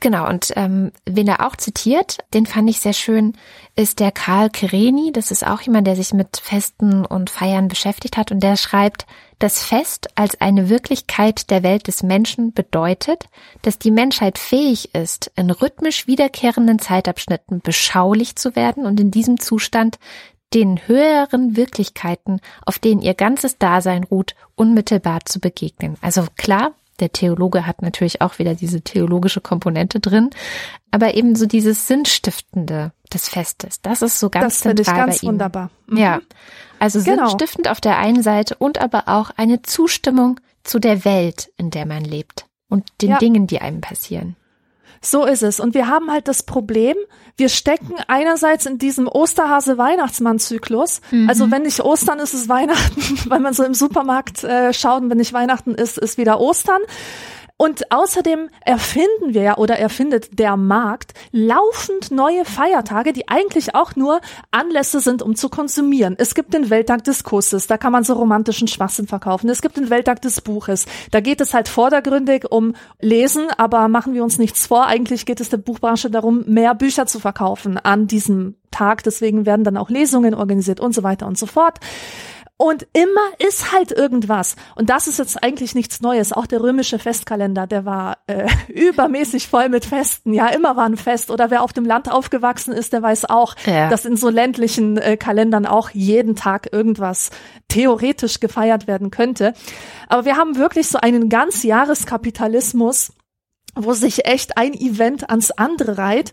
Genau, und ähm, wen er auch zitiert, den fand ich sehr schön, ist der Karl Kereni. Das ist auch jemand, der sich mit Festen und Feiern beschäftigt hat. Und der schreibt, das Fest als eine Wirklichkeit der Welt des Menschen bedeutet, dass die Menschheit fähig ist, in rhythmisch wiederkehrenden Zeitabschnitten beschaulich zu werden und in diesem Zustand den höheren Wirklichkeiten, auf denen ihr ganzes Dasein ruht, unmittelbar zu begegnen. Also klar, der Theologe hat natürlich auch wieder diese theologische Komponente drin, aber eben so dieses Sinnstiftende des Festes. Das ist so ganz das zentral ich ganz bei ihm. wunderbar. Mhm. Ja, also genau. sinnstiftend auf der einen Seite und aber auch eine Zustimmung zu der Welt, in der man lebt und den ja. Dingen, die einem passieren. So ist es. Und wir haben halt das Problem, wir stecken einerseits in diesem Osterhase-Weihnachtsmann-Zyklus. Mhm. Also wenn nicht Ostern ist es Weihnachten, *laughs* weil man so im Supermarkt äh, schaut, und wenn nicht Weihnachten ist, ist wieder Ostern. Und außerdem erfinden wir ja oder erfindet der Markt laufend neue Feiertage, die eigentlich auch nur Anlässe sind, um zu konsumieren. Es gibt den Welttag des Kusses, da kann man so romantischen Schwachsinn verkaufen. Es gibt den Welttag des Buches, da geht es halt vordergründig um Lesen, aber machen wir uns nichts vor. Eigentlich geht es der Buchbranche darum, mehr Bücher zu verkaufen an diesem Tag. Deswegen werden dann auch Lesungen organisiert und so weiter und so fort. Und immer ist halt irgendwas. Und das ist jetzt eigentlich nichts Neues. Auch der römische Festkalender, der war äh, *laughs* übermäßig voll mit Festen. Ja, immer war ein Fest. Oder wer auf dem Land aufgewachsen ist, der weiß auch, ja. dass in so ländlichen äh, Kalendern auch jeden Tag irgendwas theoretisch gefeiert werden könnte. Aber wir haben wirklich so einen ganz Jahreskapitalismus, wo sich echt ein Event ans andere reiht.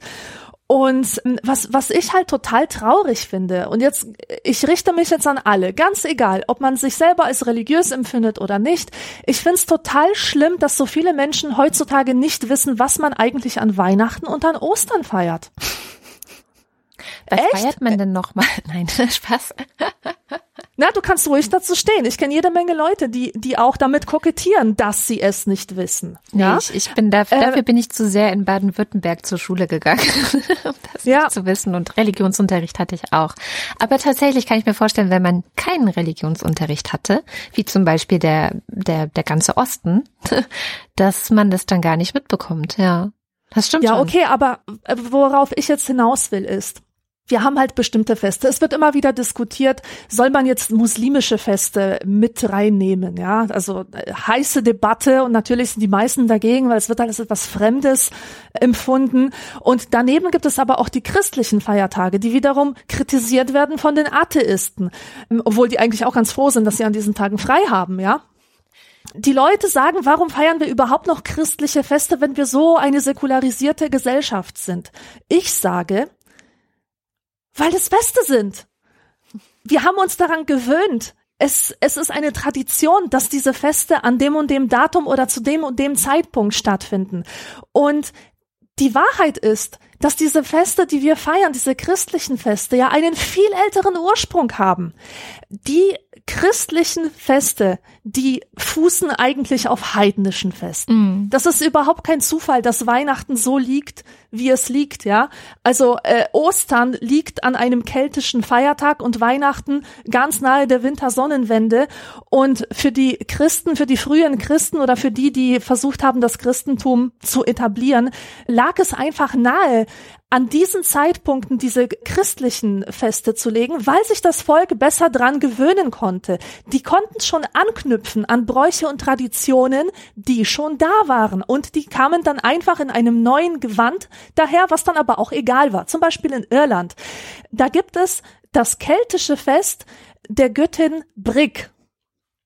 Und ähm, was, was ich halt total traurig finde, und jetzt, ich richte mich jetzt an alle, ganz egal, ob man sich selber als religiös empfindet oder nicht, ich find's total schlimm, dass so viele Menschen heutzutage nicht wissen, was man eigentlich an Weihnachten und an Ostern feiert. Was Echt? feiert man denn nochmal? *laughs* Nein, *laughs* Spaß. Na, du kannst ruhig dazu stehen. Ich kenne jede Menge Leute, die, die auch damit kokettieren, dass sie es nicht wissen. Ja, nee, ich, ich bin dafür, äh, dafür bin ich zu sehr in Baden-Württemberg zur Schule gegangen, *laughs* um das ja. zu wissen. Und Religionsunterricht hatte ich auch. Aber tatsächlich kann ich mir vorstellen, wenn man keinen Religionsunterricht hatte, wie zum Beispiel der, der, der ganze Osten, dass man das dann gar nicht mitbekommt. Ja, das stimmt. Ja, schon. okay, aber worauf ich jetzt hinaus will ist, wir haben halt bestimmte Feste. Es wird immer wieder diskutiert, soll man jetzt muslimische Feste mit reinnehmen, ja? Also äh, heiße Debatte und natürlich sind die meisten dagegen, weil es wird als etwas Fremdes empfunden. Und daneben gibt es aber auch die christlichen Feiertage, die wiederum kritisiert werden von den Atheisten, ähm, obwohl die eigentlich auch ganz froh sind, dass sie an diesen Tagen frei haben, ja? Die Leute sagen, warum feiern wir überhaupt noch christliche Feste, wenn wir so eine säkularisierte Gesellschaft sind? Ich sage, weil es Feste sind. Wir haben uns daran gewöhnt. Es, es ist eine Tradition, dass diese Feste an dem und dem Datum oder zu dem und dem Zeitpunkt stattfinden. Und die Wahrheit ist, dass diese Feste, die wir feiern, diese christlichen Feste, ja einen viel älteren Ursprung haben. Die christlichen Feste, die fußen eigentlich auf heidnischen Festen. Mm. Das ist überhaupt kein Zufall, dass Weihnachten so liegt, wie es liegt, ja. Also äh, Ostern liegt an einem keltischen Feiertag und Weihnachten ganz nahe der Wintersonnenwende. Und für die Christen, für die frühen Christen oder für die, die versucht haben, das Christentum zu etablieren, lag es einfach nahe, an diesen Zeitpunkten diese christlichen Feste zu legen, weil sich das Volk besser dran gewöhnen konnte. Die konnten schon anknüpfen an Bräuche und Traditionen, die schon da waren und die kamen dann einfach in einem neuen Gewand daher, was dann aber auch egal war. Zum Beispiel in Irland. Da gibt es das keltische Fest der Göttin Brigg.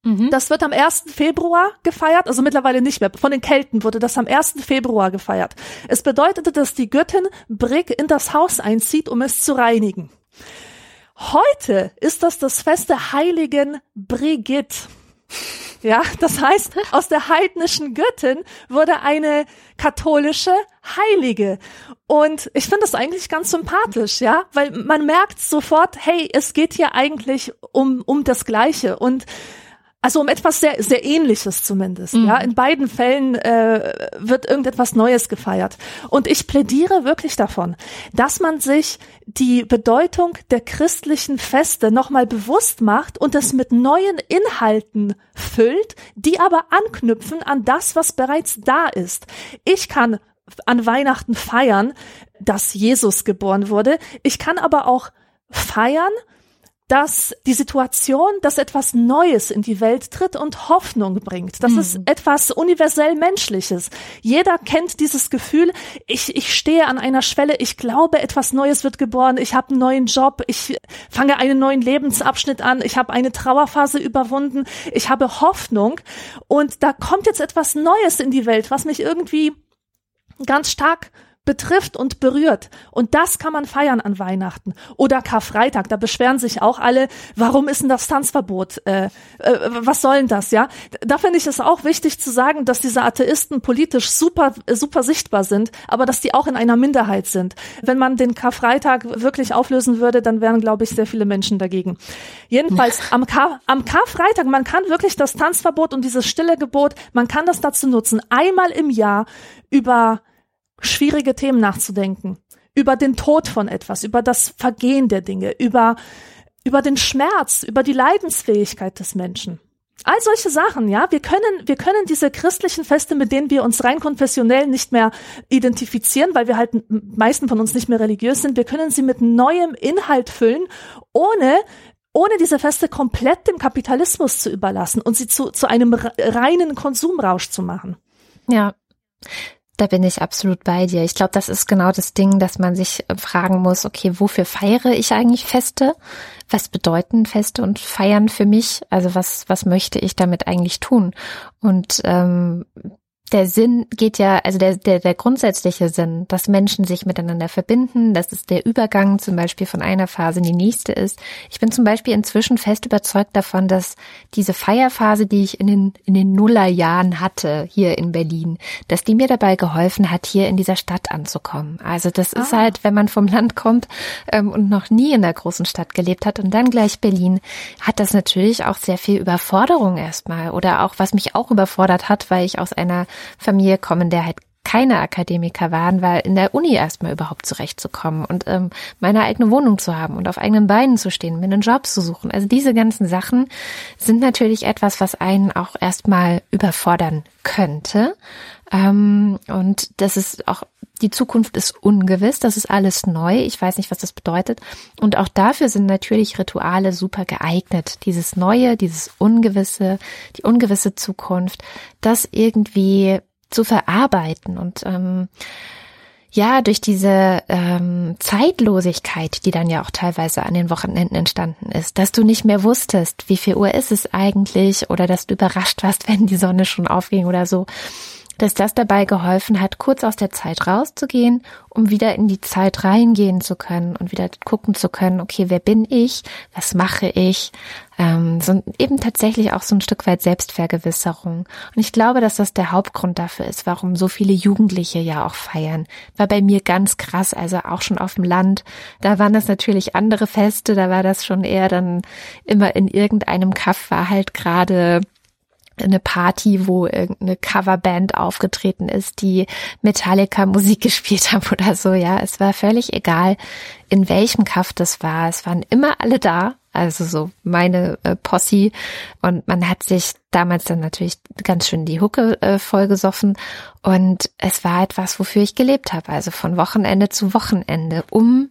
Mhm. Das wird am 1. Februar gefeiert, also mittlerweile nicht mehr. Von den Kelten wurde das am 1. Februar gefeiert. Es bedeutete, dass die Göttin Brick in das Haus einzieht, um es zu reinigen. Heute ist das das Fest der heiligen Brigitte. Ja, das heißt, aus der heidnischen Göttin wurde eine katholische Heilige. Und ich finde das eigentlich ganz sympathisch, ja, weil man merkt sofort, hey, es geht hier eigentlich um, um das Gleiche. Und also um etwas sehr, sehr ähnliches zumindest. Mhm. Ja, in beiden Fällen äh, wird irgendetwas Neues gefeiert. Und ich plädiere wirklich davon, dass man sich die Bedeutung der christlichen Feste nochmal bewusst macht und es mit neuen Inhalten füllt, die aber anknüpfen an das, was bereits da ist. Ich kann an Weihnachten feiern, dass Jesus geboren wurde. Ich kann aber auch feiern, dass die Situation, dass etwas Neues in die Welt tritt und Hoffnung bringt. Das mhm. ist etwas universell Menschliches. Jeder kennt dieses Gefühl, ich, ich stehe an einer Schwelle, ich glaube, etwas Neues wird geboren, ich habe einen neuen Job, ich fange einen neuen Lebensabschnitt an, ich habe eine Trauerphase überwunden, ich habe Hoffnung und da kommt jetzt etwas Neues in die Welt, was mich irgendwie ganz stark betrifft und berührt. Und das kann man feiern an Weihnachten. Oder Karfreitag, da beschweren sich auch alle, warum ist denn das Tanzverbot? Äh, äh, was soll denn das, ja? Da finde ich es auch wichtig zu sagen, dass diese Atheisten politisch super, super sichtbar sind, aber dass die auch in einer Minderheit sind. Wenn man den Karfreitag wirklich auflösen würde, dann wären, glaube ich, sehr viele Menschen dagegen. Jedenfalls am, Kar am Karfreitag, man kann wirklich das Tanzverbot und dieses stille Gebot, man kann das dazu nutzen, einmal im Jahr über schwierige Themen nachzudenken, über den Tod von etwas, über das Vergehen der Dinge, über, über den Schmerz, über die Leidensfähigkeit des Menschen. All solche Sachen, ja. Wir können, wir können diese christlichen Feste, mit denen wir uns rein konfessionell nicht mehr identifizieren, weil wir halt meisten von uns nicht mehr religiös sind, wir können sie mit neuem Inhalt füllen, ohne ohne diese Feste komplett dem Kapitalismus zu überlassen und sie zu, zu einem reinen Konsumrausch zu machen. Ja. Da bin ich absolut bei dir. Ich glaube, das ist genau das Ding, dass man sich äh, fragen muss, okay, wofür feiere ich eigentlich Feste? Was bedeuten Feste und Feiern für mich? Also was, was möchte ich damit eigentlich tun? Und ähm, der Sinn geht ja, also der, der, der grundsätzliche Sinn, dass Menschen sich miteinander verbinden, dass es der Übergang zum Beispiel von einer Phase in die nächste ist. Ich bin zum Beispiel inzwischen fest überzeugt davon, dass diese Feierphase, die ich in den, in den Nullerjahren hatte hier in Berlin, dass die mir dabei geholfen hat, hier in dieser Stadt anzukommen. Also das ah. ist halt, wenn man vom Land kommt ähm, und noch nie in der großen Stadt gelebt hat und dann gleich Berlin, hat das natürlich auch sehr viel Überforderung erstmal oder auch, was mich auch überfordert hat, weil ich aus einer Familie komme, der halt keine Akademiker waren, weil in der Uni erstmal überhaupt zurechtzukommen und ähm, meine eigene Wohnung zu haben und auf eigenen Beinen zu stehen, mir einen Job zu suchen. Also diese ganzen Sachen sind natürlich etwas, was einen auch erstmal überfordern könnte. Ähm, und das ist auch, die Zukunft ist ungewiss, das ist alles neu. Ich weiß nicht, was das bedeutet. Und auch dafür sind natürlich Rituale super geeignet. Dieses Neue, dieses Ungewisse, die ungewisse Zukunft, das irgendwie zu verarbeiten und ähm, ja, durch diese ähm, Zeitlosigkeit, die dann ja auch teilweise an den Wochenenden entstanden ist, dass du nicht mehr wusstest, wie viel Uhr ist es eigentlich oder dass du überrascht warst, *laughs* wenn die Sonne schon aufging oder so, dass das dabei geholfen hat, kurz aus der Zeit rauszugehen, um wieder in die Zeit reingehen zu können und wieder gucken zu können, okay, wer bin ich, was mache ich, ähm, so eben tatsächlich auch so ein Stück weit Selbstvergewisserung. Und ich glaube, dass das der Hauptgrund dafür ist, warum so viele Jugendliche ja auch feiern. War bei mir ganz krass, also auch schon auf dem Land. Da waren das natürlich andere Feste, da war das schon eher dann immer in irgendeinem Kaff war halt gerade eine Party, wo irgendeine Coverband aufgetreten ist, die Metallica Musik *laughs* gespielt haben oder so. Ja, es war völlig egal, in welchem Kaff das war. Es waren immer alle da. Also so meine äh, Posse. Und man hat sich damals dann natürlich ganz schön die Hucke äh, vollgesoffen. Und es war etwas, wofür ich gelebt habe. Also von Wochenende zu Wochenende, um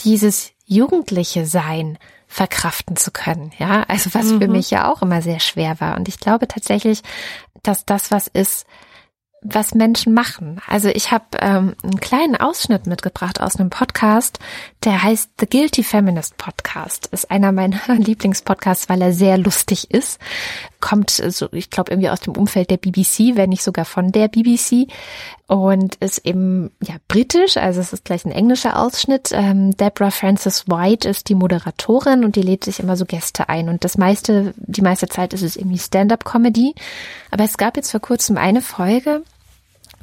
dieses jugendliche Sein verkraften zu können. Ja, also was mhm. für mich ja auch immer sehr schwer war. Und ich glaube tatsächlich, dass das was ist, was Menschen machen. Also ich habe ähm, einen kleinen Ausschnitt mitgebracht aus einem Podcast, der heißt The Guilty Feminist Podcast. Ist einer meiner *laughs* Lieblingspodcasts, weil er sehr lustig ist. Kommt so, ich glaube, irgendwie aus dem Umfeld der BBC, wenn nicht sogar von der BBC. Und ist eben ja britisch, also es ist gleich ein englischer Ausschnitt. Ähm, Deborah Frances White ist die Moderatorin und die lädt sich immer so Gäste ein. Und das meiste, die meiste Zeit ist es irgendwie Stand-up-Comedy. Aber es gab jetzt vor kurzem eine Folge,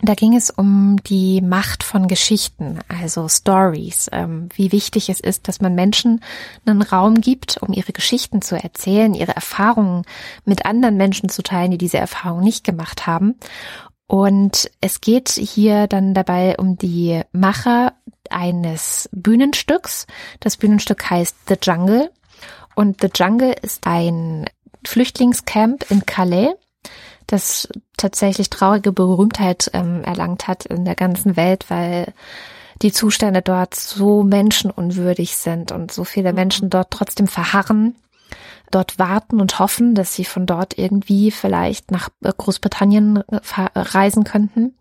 da ging es um die Macht von Geschichten, also Stories, ähm, wie wichtig es ist, dass man Menschen einen Raum gibt, um ihre Geschichten zu erzählen, ihre Erfahrungen mit anderen Menschen zu teilen, die diese Erfahrung nicht gemacht haben. Und es geht hier dann dabei um die Macher eines Bühnenstücks. Das Bühnenstück heißt The Jungle. Und The Jungle ist ein Flüchtlingscamp in Calais das tatsächlich traurige Berühmtheit ähm, erlangt hat in der ganzen Welt, weil die Zustände dort so menschenunwürdig sind und so viele mhm. Menschen dort trotzdem verharren, dort warten und hoffen, dass sie von dort irgendwie vielleicht nach äh, Großbritannien äh, reisen könnten,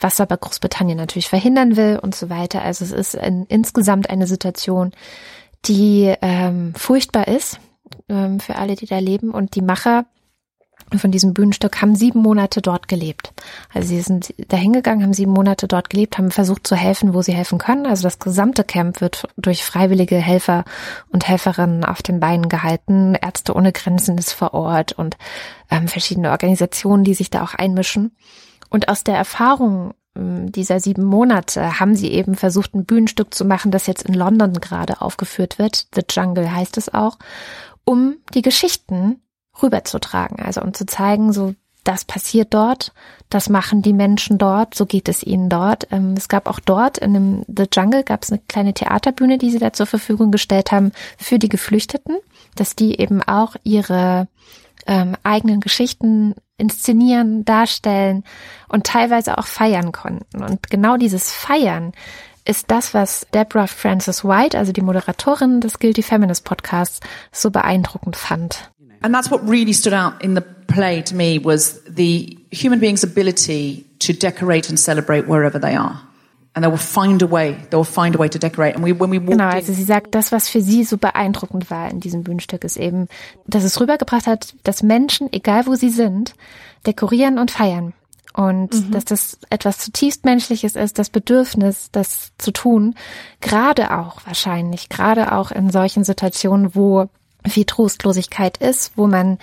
was aber Großbritannien natürlich verhindern will und so weiter. Also es ist in, insgesamt eine Situation, die ähm, furchtbar ist ähm, für alle, die da leben und die Macher von diesem Bühnenstück haben sieben Monate dort gelebt. Also sie sind dahin gegangen, haben sieben Monate dort gelebt, haben versucht zu helfen, wo sie helfen können. Also das gesamte Camp wird durch freiwillige Helfer und Helferinnen auf den Beinen gehalten. Ärzte ohne Grenzen ist vor Ort und ähm, verschiedene Organisationen, die sich da auch einmischen. Und aus der Erfahrung ähm, dieser sieben Monate haben sie eben versucht, ein Bühnenstück zu machen, das jetzt in London gerade aufgeführt wird. The Jungle heißt es auch, um die Geschichten rüberzutragen. Also um zu zeigen, so das passiert dort, das machen die Menschen dort, so geht es ihnen dort. Ähm, es gab auch dort in dem The Jungle gab es eine kleine Theaterbühne, die sie da zur Verfügung gestellt haben für die Geflüchteten, dass die eben auch ihre ähm, eigenen Geschichten inszenieren, darstellen und teilweise auch feiern konnten. Und genau dieses Feiern ist das, was Deborah Frances White, also die Moderatorin des Guilty Feminist Podcasts, so beeindruckend fand. And that's what really stood out in the play to me was the human being's ability to decorate and celebrate wherever they are. And they will find a way. They will find a way to decorate. And we, when we walked genau, also sie sagt, das, was für sie so beeindruckend war in diesem Bühnenstück, ist eben, dass es rübergebracht hat, dass Menschen, egal wo sie sind, dekorieren und feiern. und mhm. dass das etwas zutiefst Menschliches ist, das Bedürfnis, das zu tun, gerade auch wahrscheinlich, gerade auch in solchen Situationen, wo viel Trostlosigkeit ist, wo man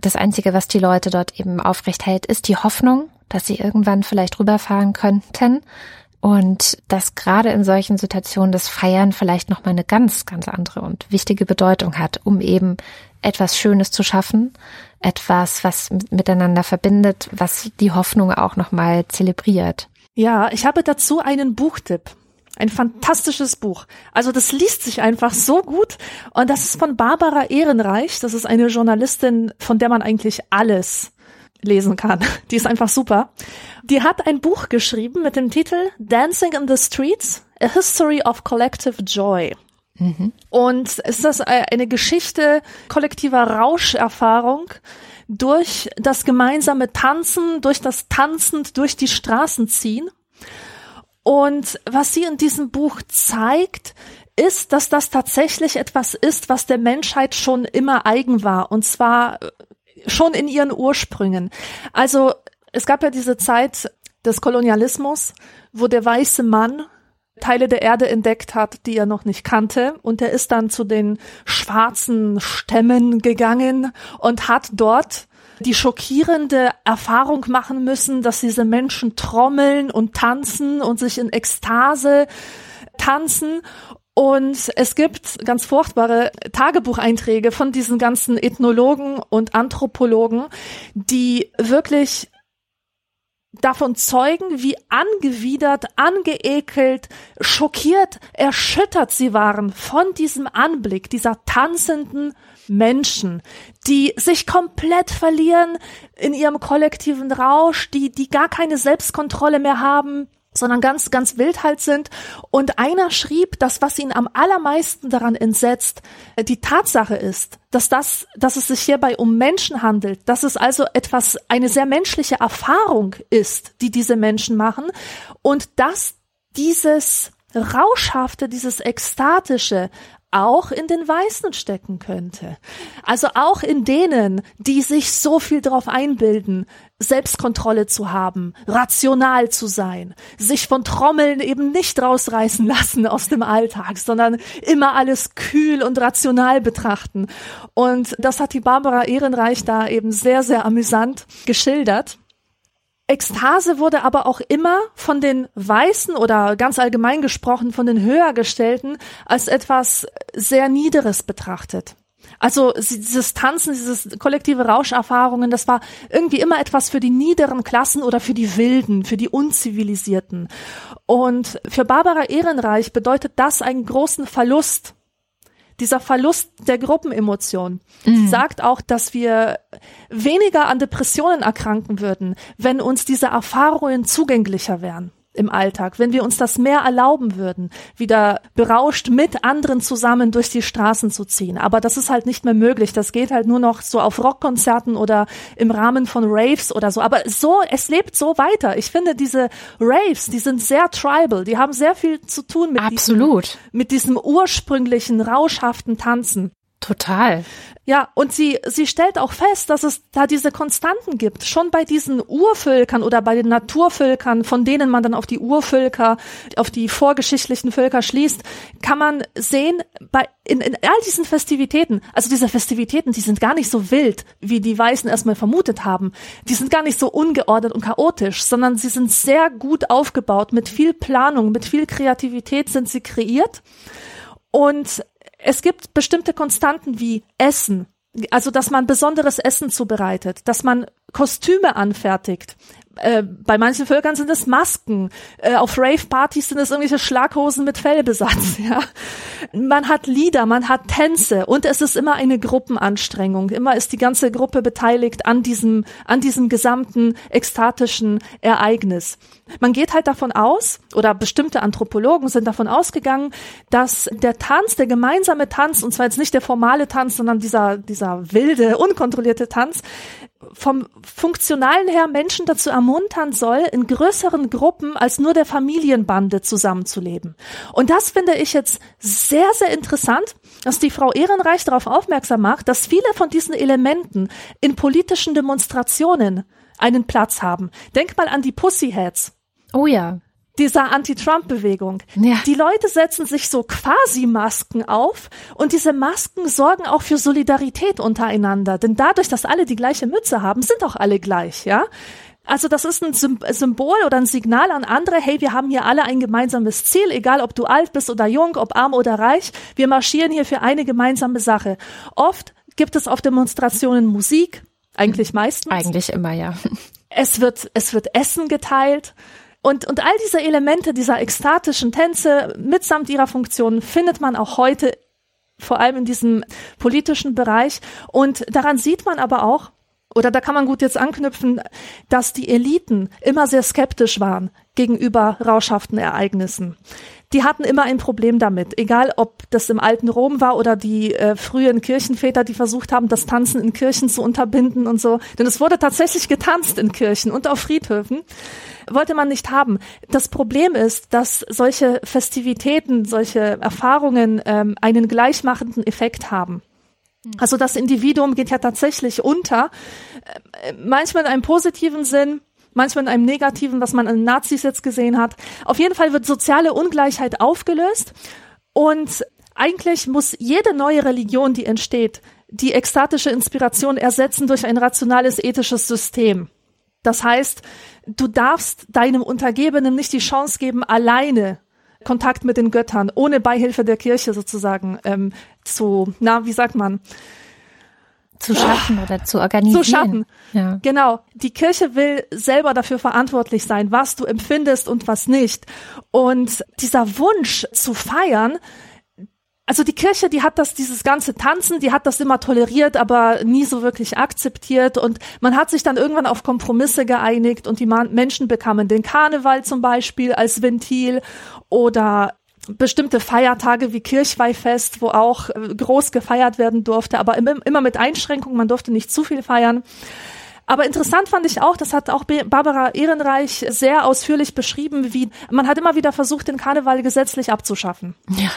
das Einzige, was die Leute dort eben aufrecht hält, ist die Hoffnung, dass sie irgendwann vielleicht rüberfahren könnten. Und dass gerade in solchen Situationen das Feiern vielleicht nochmal eine ganz, ganz andere und wichtige Bedeutung hat, um eben etwas Schönes zu schaffen, etwas, was miteinander verbindet, was die Hoffnung auch nochmal zelebriert. Ja, ich habe dazu einen Buchtipp. Ein fantastisches Buch. Also das liest sich einfach so gut. Und das ist von Barbara Ehrenreich. Das ist eine Journalistin, von der man eigentlich alles lesen kann. *laughs* Die ist einfach super. Die hat ein Buch geschrieben mit dem Titel Dancing in the Streets, A History of Collective Joy. Mhm. Und es ist eine Geschichte kollektiver Rauscherfahrung durch das gemeinsame Tanzen, durch das Tanzend durch die Straßen ziehen. Und was sie in diesem Buch zeigt, ist, dass das tatsächlich etwas ist, was der Menschheit schon immer eigen war. Und zwar schon in ihren Ursprüngen. Also es gab ja diese Zeit des Kolonialismus, wo der weiße Mann Teile der Erde entdeckt hat, die er noch nicht kannte. Und er ist dann zu den schwarzen Stämmen gegangen und hat dort die schockierende Erfahrung machen müssen, dass diese Menschen trommeln und tanzen und sich in Ekstase tanzen. Und es gibt ganz furchtbare Tagebucheinträge von diesen ganzen Ethnologen und Anthropologen, die wirklich davon zeugen, wie angewidert, angeekelt, schockiert, erschüttert sie waren von diesem Anblick dieser tanzenden Menschen, die sich komplett verlieren in ihrem kollektiven Rausch, die, die gar keine Selbstkontrolle mehr haben, sondern ganz, ganz wild halt sind. Und einer schrieb, dass was ihn am allermeisten daran entsetzt, äh, die Tatsache ist, dass das, dass es sich hierbei um Menschen handelt, dass es also etwas, eine sehr menschliche Erfahrung ist, die diese Menschen machen und dass dieses Rauschhafte, dieses Ekstatische auch in den Weißen stecken könnte. Also auch in denen, die sich so viel darauf einbilden, Selbstkontrolle zu haben, rational zu sein, sich von Trommeln eben nicht rausreißen lassen aus dem Alltag, sondern immer alles kühl und rational betrachten. Und das hat die Barbara Ehrenreich da eben sehr, sehr amüsant geschildert. Ekstase wurde aber auch immer von den Weißen oder ganz allgemein gesprochen von den Höhergestellten als etwas sehr Niederes betrachtet. Also dieses Tanzen, dieses kollektive Rauscherfahrungen, das war irgendwie immer etwas für die niederen Klassen oder für die Wilden, für die Unzivilisierten. Und für Barbara Ehrenreich bedeutet das einen großen Verlust dieser Verlust der Gruppenemotion mhm. sagt auch, dass wir weniger an Depressionen erkranken würden, wenn uns diese Erfahrungen zugänglicher wären im Alltag, wenn wir uns das mehr erlauben würden, wieder berauscht mit anderen zusammen durch die Straßen zu ziehen. Aber das ist halt nicht mehr möglich. Das geht halt nur noch so auf Rockkonzerten oder im Rahmen von Raves oder so. Aber so, es lebt so weiter. Ich finde diese Raves, die sind sehr tribal. Die haben sehr viel zu tun mit, Absolut. Diesem, mit diesem ursprünglichen, rauschhaften Tanzen. Total. Ja, und sie, sie stellt auch fest, dass es da diese Konstanten gibt. Schon bei diesen Urvölkern oder bei den Naturvölkern, von denen man dann auf die Urvölker, auf die vorgeschichtlichen Völker schließt, kann man sehen, bei, in, in all diesen Festivitäten, also diese Festivitäten, die sind gar nicht so wild, wie die Weißen erstmal vermutet haben. Die sind gar nicht so ungeordnet und chaotisch, sondern sie sind sehr gut aufgebaut. Mit viel Planung, mit viel Kreativität sind sie kreiert. Und es gibt bestimmte Konstanten wie Essen, also dass man besonderes Essen zubereitet, dass man Kostüme anfertigt, äh, bei manchen Völkern sind es Masken, äh, auf Rave-Partys sind es irgendwelche Schlaghosen mit Fellbesatz. *laughs* Ja. Man hat Lieder, man hat Tänze und es ist immer eine Gruppenanstrengung. Immer ist die ganze Gruppe beteiligt an diesem, an diesem gesamten ekstatischen Ereignis. Man geht halt davon aus, oder bestimmte Anthropologen sind davon ausgegangen, dass der Tanz, der gemeinsame Tanz, und zwar jetzt nicht der formale Tanz, sondern dieser, dieser wilde, unkontrollierte Tanz, vom Funktionalen her Menschen dazu ermuntern soll, in größeren Gruppen als nur der Familienbande zusammenzuleben. Und das finde ich jetzt sehr, sehr interessant, dass die Frau Ehrenreich darauf aufmerksam macht, dass viele von diesen Elementen in politischen Demonstrationen einen Platz haben. Denk mal an die Pussyheads. Oh ja. Dieser Anti-Trump-Bewegung. Ja. Die Leute setzen sich so quasi Masken auf und diese Masken sorgen auch für Solidarität untereinander. Denn dadurch, dass alle die gleiche Mütze haben, sind auch alle gleich, ja? Also das ist ein Symbol oder ein Signal an andere, hey, wir haben hier alle ein gemeinsames Ziel, egal ob du alt bist oder jung, ob arm oder reich, wir marschieren hier für eine gemeinsame Sache. Oft gibt es auf Demonstrationen Musik, eigentlich meistens. Eigentlich immer, ja. Es wird, es wird Essen geteilt. Und, und all diese Elemente dieser ekstatischen Tänze mitsamt ihrer Funktion findet man auch heute vor allem in diesem politischen Bereich. Und daran sieht man aber auch, oder da kann man gut jetzt anknüpfen, dass die Eliten immer sehr skeptisch waren gegenüber rauschhaften Ereignissen. Die hatten immer ein Problem damit, egal ob das im alten Rom war oder die äh, frühen Kirchenväter, die versucht haben, das Tanzen in Kirchen zu unterbinden und so. Denn es wurde tatsächlich getanzt in Kirchen und auf Friedhöfen. Wollte man nicht haben. Das Problem ist, dass solche Festivitäten, solche Erfahrungen ähm, einen gleichmachenden Effekt haben. Also das Individuum geht ja tatsächlich unter, äh, manchmal in einem positiven Sinn, manchmal in einem negativen, was man an Nazis jetzt gesehen hat. Auf jeden Fall wird soziale Ungleichheit aufgelöst und eigentlich muss jede neue Religion, die entsteht, die ekstatische Inspiration ersetzen durch ein rationales ethisches System. Das heißt, du darfst deinem Untergebenen nicht die Chance geben, alleine Kontakt mit den Göttern, ohne Beihilfe der Kirche sozusagen ähm, zu, na, wie sagt man? Zu schaffen oh, oder zu organisieren. Zu schaffen. Ja. Genau. Die Kirche will selber dafür verantwortlich sein, was du empfindest und was nicht. Und dieser Wunsch zu feiern, also die Kirche, die hat das, dieses ganze Tanzen, die hat das immer toleriert, aber nie so wirklich akzeptiert und man hat sich dann irgendwann auf Kompromisse geeinigt und die Menschen bekamen den Karneval zum Beispiel als Ventil oder bestimmte Feiertage wie Kirchweihfest, wo auch äh, groß gefeiert werden durfte, aber immer mit Einschränkungen, man durfte nicht zu viel feiern. Aber interessant fand ich auch, das hat auch Barbara Ehrenreich sehr ausführlich beschrieben, wie man hat immer wieder versucht, den Karneval gesetzlich abzuschaffen. Ja.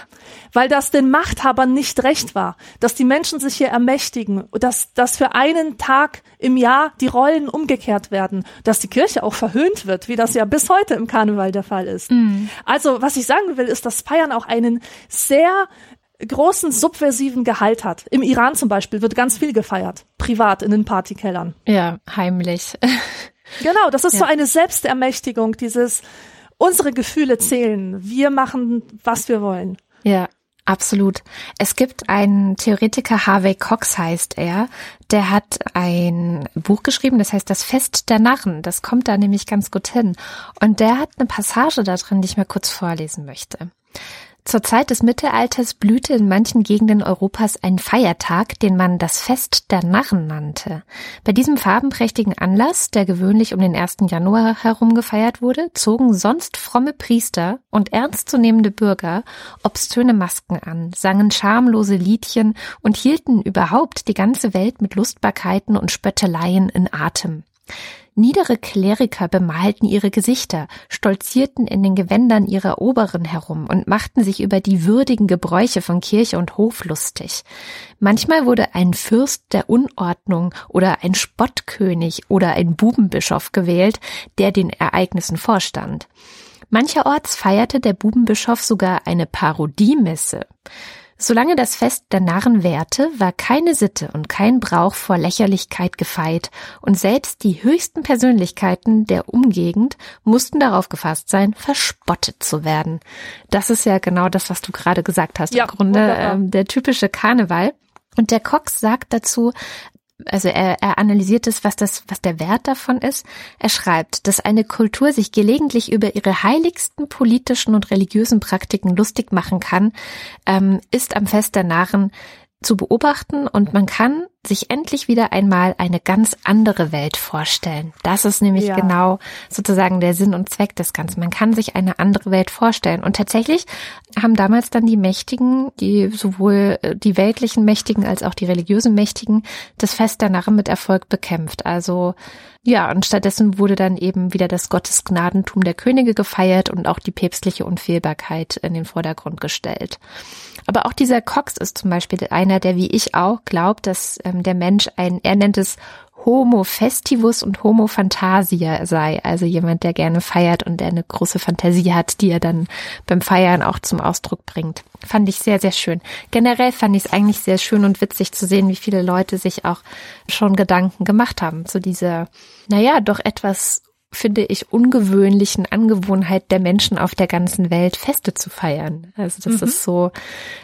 Weil das den Machthabern nicht recht war, dass die Menschen sich hier ermächtigen, dass, dass für einen Tag im Jahr die Rollen umgekehrt werden, dass die Kirche auch verhöhnt wird, wie das ja bis heute im Karneval der Fall ist. Mhm. Also, was ich sagen will, ist, dass Feiern auch einen sehr großen subversiven Gehalt hat. Im Iran zum Beispiel wird ganz viel gefeiert, privat in den Partykellern. Ja, heimlich. *laughs* genau, das ist ja. so eine Selbstermächtigung, dieses unsere Gefühle zählen, wir machen, was wir wollen. Ja. Absolut. Es gibt einen Theoretiker, Harvey Cox heißt er, der hat ein Buch geschrieben, das heißt Das Fest der Narren. Das kommt da nämlich ganz gut hin. Und der hat eine Passage da drin, die ich mir kurz vorlesen möchte. Zur Zeit des Mittelalters blühte in manchen Gegenden Europas ein Feiertag, den man das Fest der Narren nannte. Bei diesem farbenprächtigen Anlass, der gewöhnlich um den 1. Januar herum gefeiert wurde, zogen sonst fromme Priester und ernstzunehmende Bürger obszöne Masken an, sangen schamlose Liedchen und hielten überhaupt die ganze Welt mit Lustbarkeiten und Spötteleien in Atem. Niedere Kleriker bemalten ihre Gesichter, stolzierten in den Gewändern ihrer Oberen herum und machten sich über die würdigen Gebräuche von Kirche und Hof lustig. Manchmal wurde ein Fürst der Unordnung oder ein Spottkönig oder ein Bubenbischof gewählt, der den Ereignissen vorstand. Mancherorts feierte der Bubenbischof sogar eine Parodiemesse. Solange das Fest der Narren währte, war keine Sitte und kein Brauch vor Lächerlichkeit gefeit, und selbst die höchsten Persönlichkeiten der Umgegend mussten darauf gefasst sein, verspottet zu werden. Das ist ja genau das, was du gerade gesagt hast. Ja, Im Grunde ähm, der typische Karneval. Und der Cox sagt dazu, also er, er analysiert es, was das, was der Wert davon ist. Er schreibt, dass eine Kultur sich gelegentlich über ihre heiligsten politischen und religiösen Praktiken lustig machen kann, ähm, ist am Fest der Narren zu beobachten und man kann sich endlich wieder einmal eine ganz andere Welt vorstellen. Das ist nämlich ja. genau sozusagen der Sinn und Zweck des Ganzen. Man kann sich eine andere Welt vorstellen. Und tatsächlich haben damals dann die Mächtigen, die sowohl äh, die weltlichen Mächtigen als auch die religiösen Mächtigen, das Fest der Narren mit Erfolg bekämpft. Also ja, und stattdessen wurde dann eben wieder das Gottesgnadentum der Könige gefeiert und auch die päpstliche Unfehlbarkeit in den Vordergrund gestellt. Aber auch dieser Cox ist zum Beispiel einer, der wie ich auch glaubt, dass ähm, der Mensch ein, er nennt es Homo festivus und Homo fantasia sei, also jemand, der gerne feiert und der eine große Fantasie hat, die er dann beim Feiern auch zum Ausdruck bringt. Fand ich sehr, sehr schön. Generell fand ich es eigentlich sehr schön und witzig zu sehen, wie viele Leute sich auch schon Gedanken gemacht haben zu dieser, naja, doch etwas finde ich, ungewöhnlichen Angewohnheit der Menschen auf der ganzen Welt, Feste zu feiern. Also das mhm. ist so,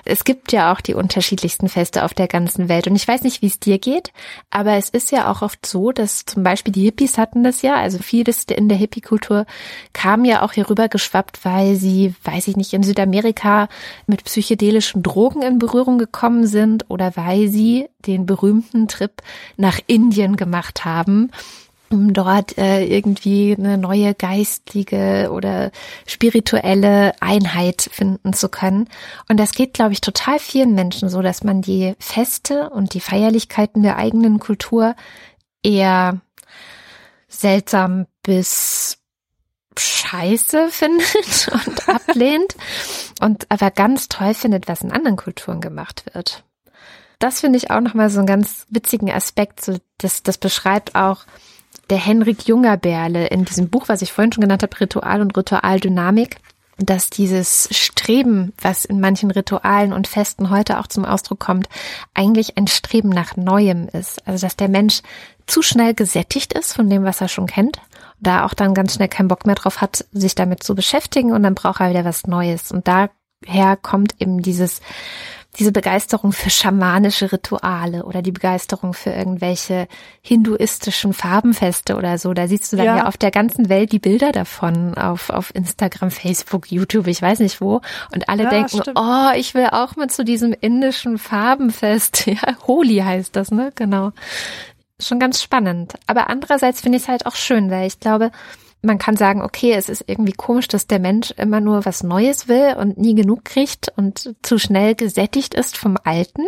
es gibt ja auch die unterschiedlichsten Feste auf der ganzen Welt. Und ich weiß nicht, wie es dir geht, aber es ist ja auch oft so, dass zum Beispiel die Hippies hatten das ja, also vieles in der Hippie-Kultur kam ja auch hier rüber geschwappt, weil sie, weiß ich nicht, in Südamerika mit psychedelischen Drogen in Berührung gekommen sind oder weil sie den berühmten Trip nach Indien gemacht haben um dort äh, irgendwie eine neue geistige oder spirituelle Einheit finden zu können. Und das geht, glaube ich, total vielen Menschen so, dass man die Feste und die Feierlichkeiten der eigenen Kultur eher seltsam bis scheiße *laughs* findet und ablehnt und aber ganz toll findet, was in anderen Kulturen gemacht wird. Das finde ich auch nochmal so einen ganz witzigen Aspekt. So, das, das beschreibt auch, der Henrik Jungerberle in diesem Buch, was ich vorhin schon genannt habe, Ritual und Ritualdynamik, dass dieses Streben, was in manchen Ritualen und Festen heute auch zum Ausdruck kommt, eigentlich ein Streben nach Neuem ist. Also dass der Mensch zu schnell gesättigt ist von dem, was er schon kennt, da auch dann ganz schnell keinen Bock mehr drauf hat, sich damit zu beschäftigen und dann braucht er wieder was Neues. Und daher kommt eben dieses diese Begeisterung für schamanische Rituale oder die Begeisterung für irgendwelche hinduistischen Farbenfeste oder so. Da siehst du dann ja, ja auf der ganzen Welt die Bilder davon auf, auf Instagram, Facebook, YouTube, ich weiß nicht wo. Und alle ja, denken, stimmt. oh, ich will auch mal zu diesem indischen Farbenfest. *laughs* Ja, Holi heißt das, ne? Genau. Schon ganz spannend. Aber andererseits finde ich es halt auch schön, weil ich glaube, man kann sagen, okay, es ist irgendwie komisch, dass der Mensch immer nur was Neues will und nie genug kriegt und zu schnell gesättigt ist vom Alten.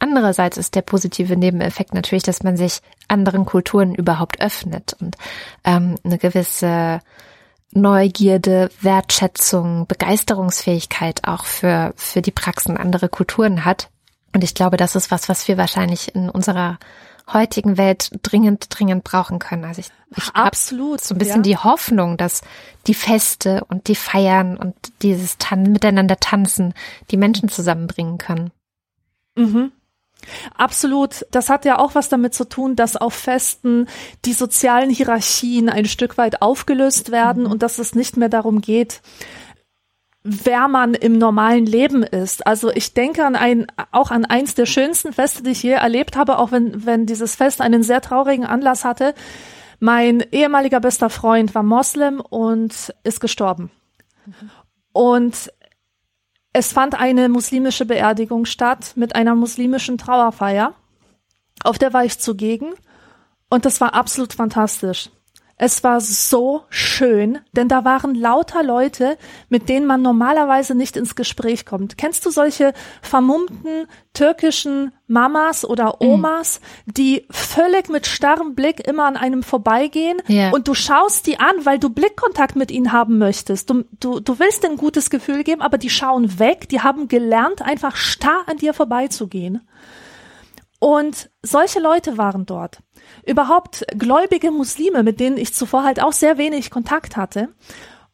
Andererseits ist der positive Nebeneffekt natürlich, dass man sich anderen Kulturen überhaupt öffnet und ähm, eine gewisse Neugierde, Wertschätzung, Begeisterungsfähigkeit auch für, für die Praxen anderer Kulturen hat. Und ich glaube, das ist was, was wir wahrscheinlich in unserer heutigen Welt dringend, dringend brauchen können. Also ich, ich absolut so ein bisschen ja. die Hoffnung, dass die Feste und die Feiern und dieses Tan miteinander tanzen die Menschen zusammenbringen können. Mhm. Absolut. Das hat ja auch was damit zu tun, dass auf Festen die sozialen Hierarchien ein Stück weit aufgelöst werden mhm. und dass es nicht mehr darum geht, wer man im normalen Leben ist. Also ich denke an ein, auch an eins der schönsten Feste, die ich je erlebt habe, auch wenn, wenn dieses Fest einen sehr traurigen Anlass hatte. Mein ehemaliger bester Freund war Moslem und ist gestorben. Und es fand eine muslimische Beerdigung statt mit einer muslimischen Trauerfeier. Auf der war ich zugegen und das war absolut fantastisch. Es war so schön, denn da waren lauter Leute, mit denen man normalerweise nicht ins Gespräch kommt. Kennst du solche vermummten türkischen Mamas oder mhm. Omas, mm. die völlig mit starrem Blick immer an einem vorbeigehen yeah. und du schaust die an, weil du Blickkontakt mit ihnen haben möchtest. Du, du, du willst ein gutes Gefühl geben, aber die schauen weg, die haben gelernt, einfach starr an dir vorbeizugehen. Und solche Leute waren dort. Überhaupt gläubige Muslime, mit denen ich zuvor halt auch sehr wenig Kontakt hatte.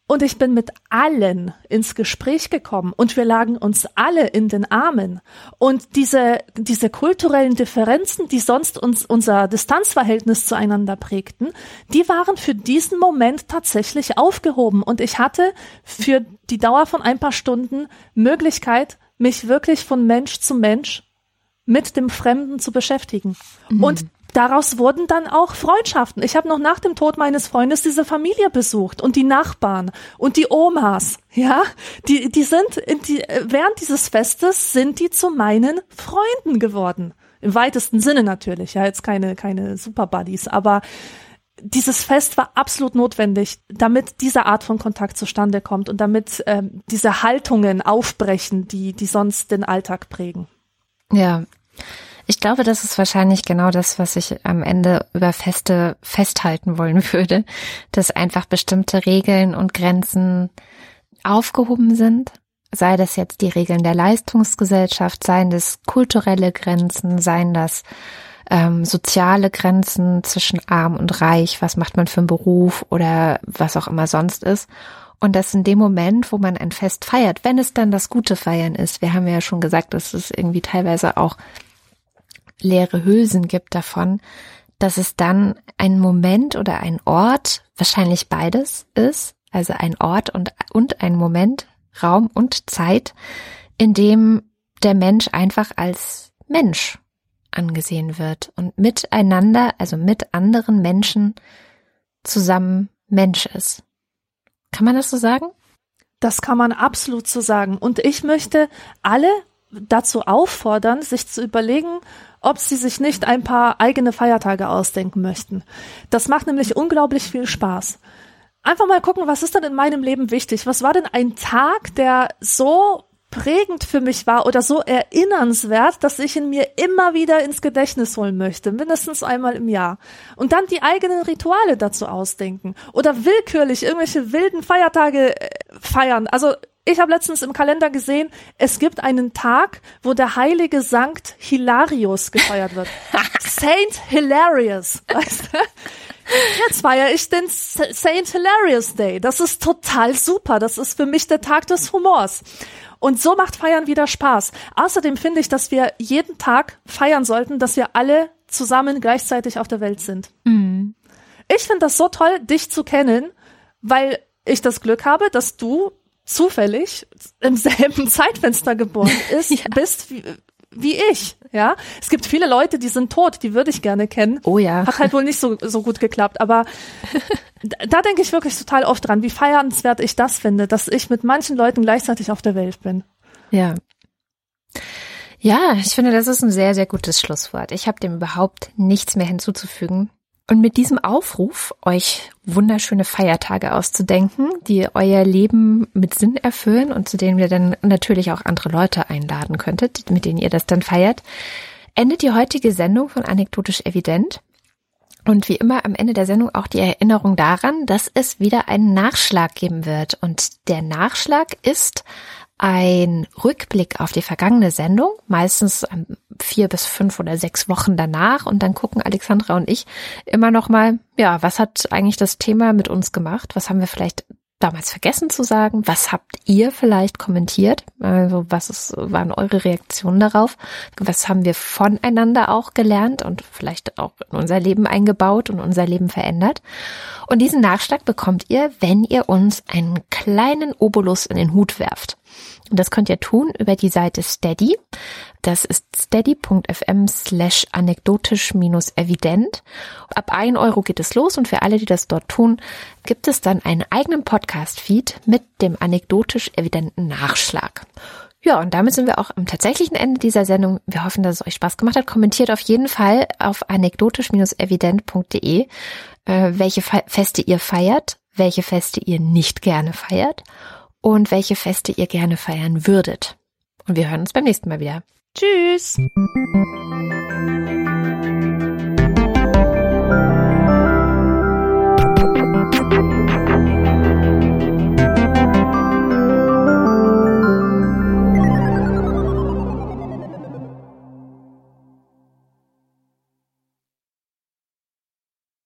Und ich bin mit allen ins Gespräch gekommen und wir lagen uns alle in den Armen. Und diese, diese kulturellen Differenzen, die sonst uns unser Distanzverhältnis zueinander prägten, die waren für diesen Moment tatsächlich aufgehoben. Und ich hatte für die Dauer von ein paar Stunden Möglichkeit, mich wirklich von Mensch zu Mensch mit dem Fremden zu beschäftigen. Mhm. Und daraus wurden dann auch Freundschaften. Ich habe noch nach dem Tod meines Freundes diese Familie besucht und die Nachbarn und die Omas, ja, die die sind die, während dieses Festes sind die zu meinen Freunden geworden. Im weitesten Sinne natürlich, ja, jetzt keine keine Super Buddies, aber dieses Fest war absolut notwendig, damit diese Art von Kontakt zustande kommt und damit ähm, diese Haltungen aufbrechen, die die sonst den Alltag prägen. Ja. Ich glaube, das ist wahrscheinlich genau das, was ich am Ende über Feste festhalten wollen *laughs* würde, dass einfach bestimmte Regeln und Grenzen aufgehoben sind, sei das jetzt die Regeln der Leistungsgesellschaft, seien das kulturelle Grenzen, seien das ähm, soziale Grenzen zwischen arm und reich, was macht man für einen Beruf oder was auch immer sonst ist. Und das in dem Moment, wo man ein Fest feiert, wenn es dann das gute Feiern ist. Wir haben ja schon gesagt, dass es irgendwie teilweise auch leere Hülsen gibt davon, dass es dann ein Moment oder ein Ort, wahrscheinlich beides ist, also ein Ort und, und ein Moment, Raum und Zeit, in dem der Mensch einfach als Mensch angesehen wird und miteinander, also mit anderen Menschen zusammen Mensch ist. Kann man das so sagen? Das kann man absolut so sagen. Und ich möchte alle dazu auffordern, sich zu überlegen, ob sie sich nicht ein paar eigene Feiertage ausdenken möchten. Das macht nämlich unglaublich viel Spaß. Einfach mal gucken, was ist denn in meinem Leben wichtig? Was war denn ein Tag, der so prägend für mich war oder so erinnernswert, dass ich ihn mir immer wieder ins Gedächtnis holen möchte, mindestens einmal im Jahr. Und dann die eigenen Rituale dazu ausdenken oder willkürlich irgendwelche wilden Feiertage äh, feiern. Also ich habe letztens im Kalender gesehen, es gibt einen Tag, wo der heilige Sankt Hilarius gefeiert wird. *laughs* Saint Hilarious. Weißt du? Jetzt feiere ich den Saint Hilarious Day. Das ist total super. Das ist für mich der Tag des Humors. Und so macht Feiern wieder Spaß. Außerdem finde ich, dass wir jeden Tag feiern sollten, dass wir alle zusammen gleichzeitig auf der Welt sind. Mhm. Ich finde das so toll, dich zu kennen, weil ich das Glück habe, dass du zufällig im selben *laughs* Zeitfenster geboren *laughs* ist, ja. bist wie, wie ich, ja. Es gibt viele Leute, die sind tot, die würde ich gerne kennen. Oh ja. Hat halt wohl nicht so, so gut geklappt, aber *laughs* da denke ich wirklich total oft dran, wie feiernswert ich das finde, dass ich mit manchen Leuten gleichzeitig auf der Welt bin. Ja. Ja, ich finde, das ist ein sehr, sehr gutes Schlusswort. Ich habe dem überhaupt nichts mehr hinzuzufügen. Und mit diesem Aufruf, euch wunderschöne Feiertage auszudenken, die euer Leben mit Sinn erfüllen und zu denen wir dann natürlich auch andere Leute einladen könntet, mit denen ihr das dann feiert, endet die heutige Sendung von Anekdotisch Evident. Und wie immer am Ende der Sendung auch die Erinnerung daran, dass es wieder einen Nachschlag geben wird. Und der Nachschlag ist ein Rückblick auf die vergangene Sendung, meistens vier bis fünf oder sechs Wochen danach. Und dann gucken Alexandra und ich immer noch mal, ja, was hat eigentlich das Thema mit uns gemacht? Was haben wir vielleicht damals vergessen zu sagen? Was habt ihr vielleicht kommentiert? Also was ist, waren eure Reaktionen darauf? Was haben wir voneinander auch gelernt und vielleicht auch in unser Leben eingebaut und unser Leben verändert? Und diesen Nachschlag bekommt ihr, wenn ihr uns einen kleinen Obolus in den Hut werft. Und das könnt ihr tun über die Seite Steady. Das ist steady.fm slash anekdotisch minus evident. Ab ein Euro geht es los und für alle, die das dort tun, gibt es dann einen eigenen Podcast-Feed mit dem anekdotisch evidenten Nachschlag. Ja, und damit sind wir auch am tatsächlichen Ende dieser Sendung. Wir hoffen, dass es euch Spaß gemacht hat. Kommentiert auf jeden Fall auf anekdotisch-evident.de, äh, welche Feste ihr feiert, welche Feste ihr nicht gerne feiert und welche Feste ihr gerne feiern würdet. Und wir hören uns beim nächsten Mal wieder. Tschüss!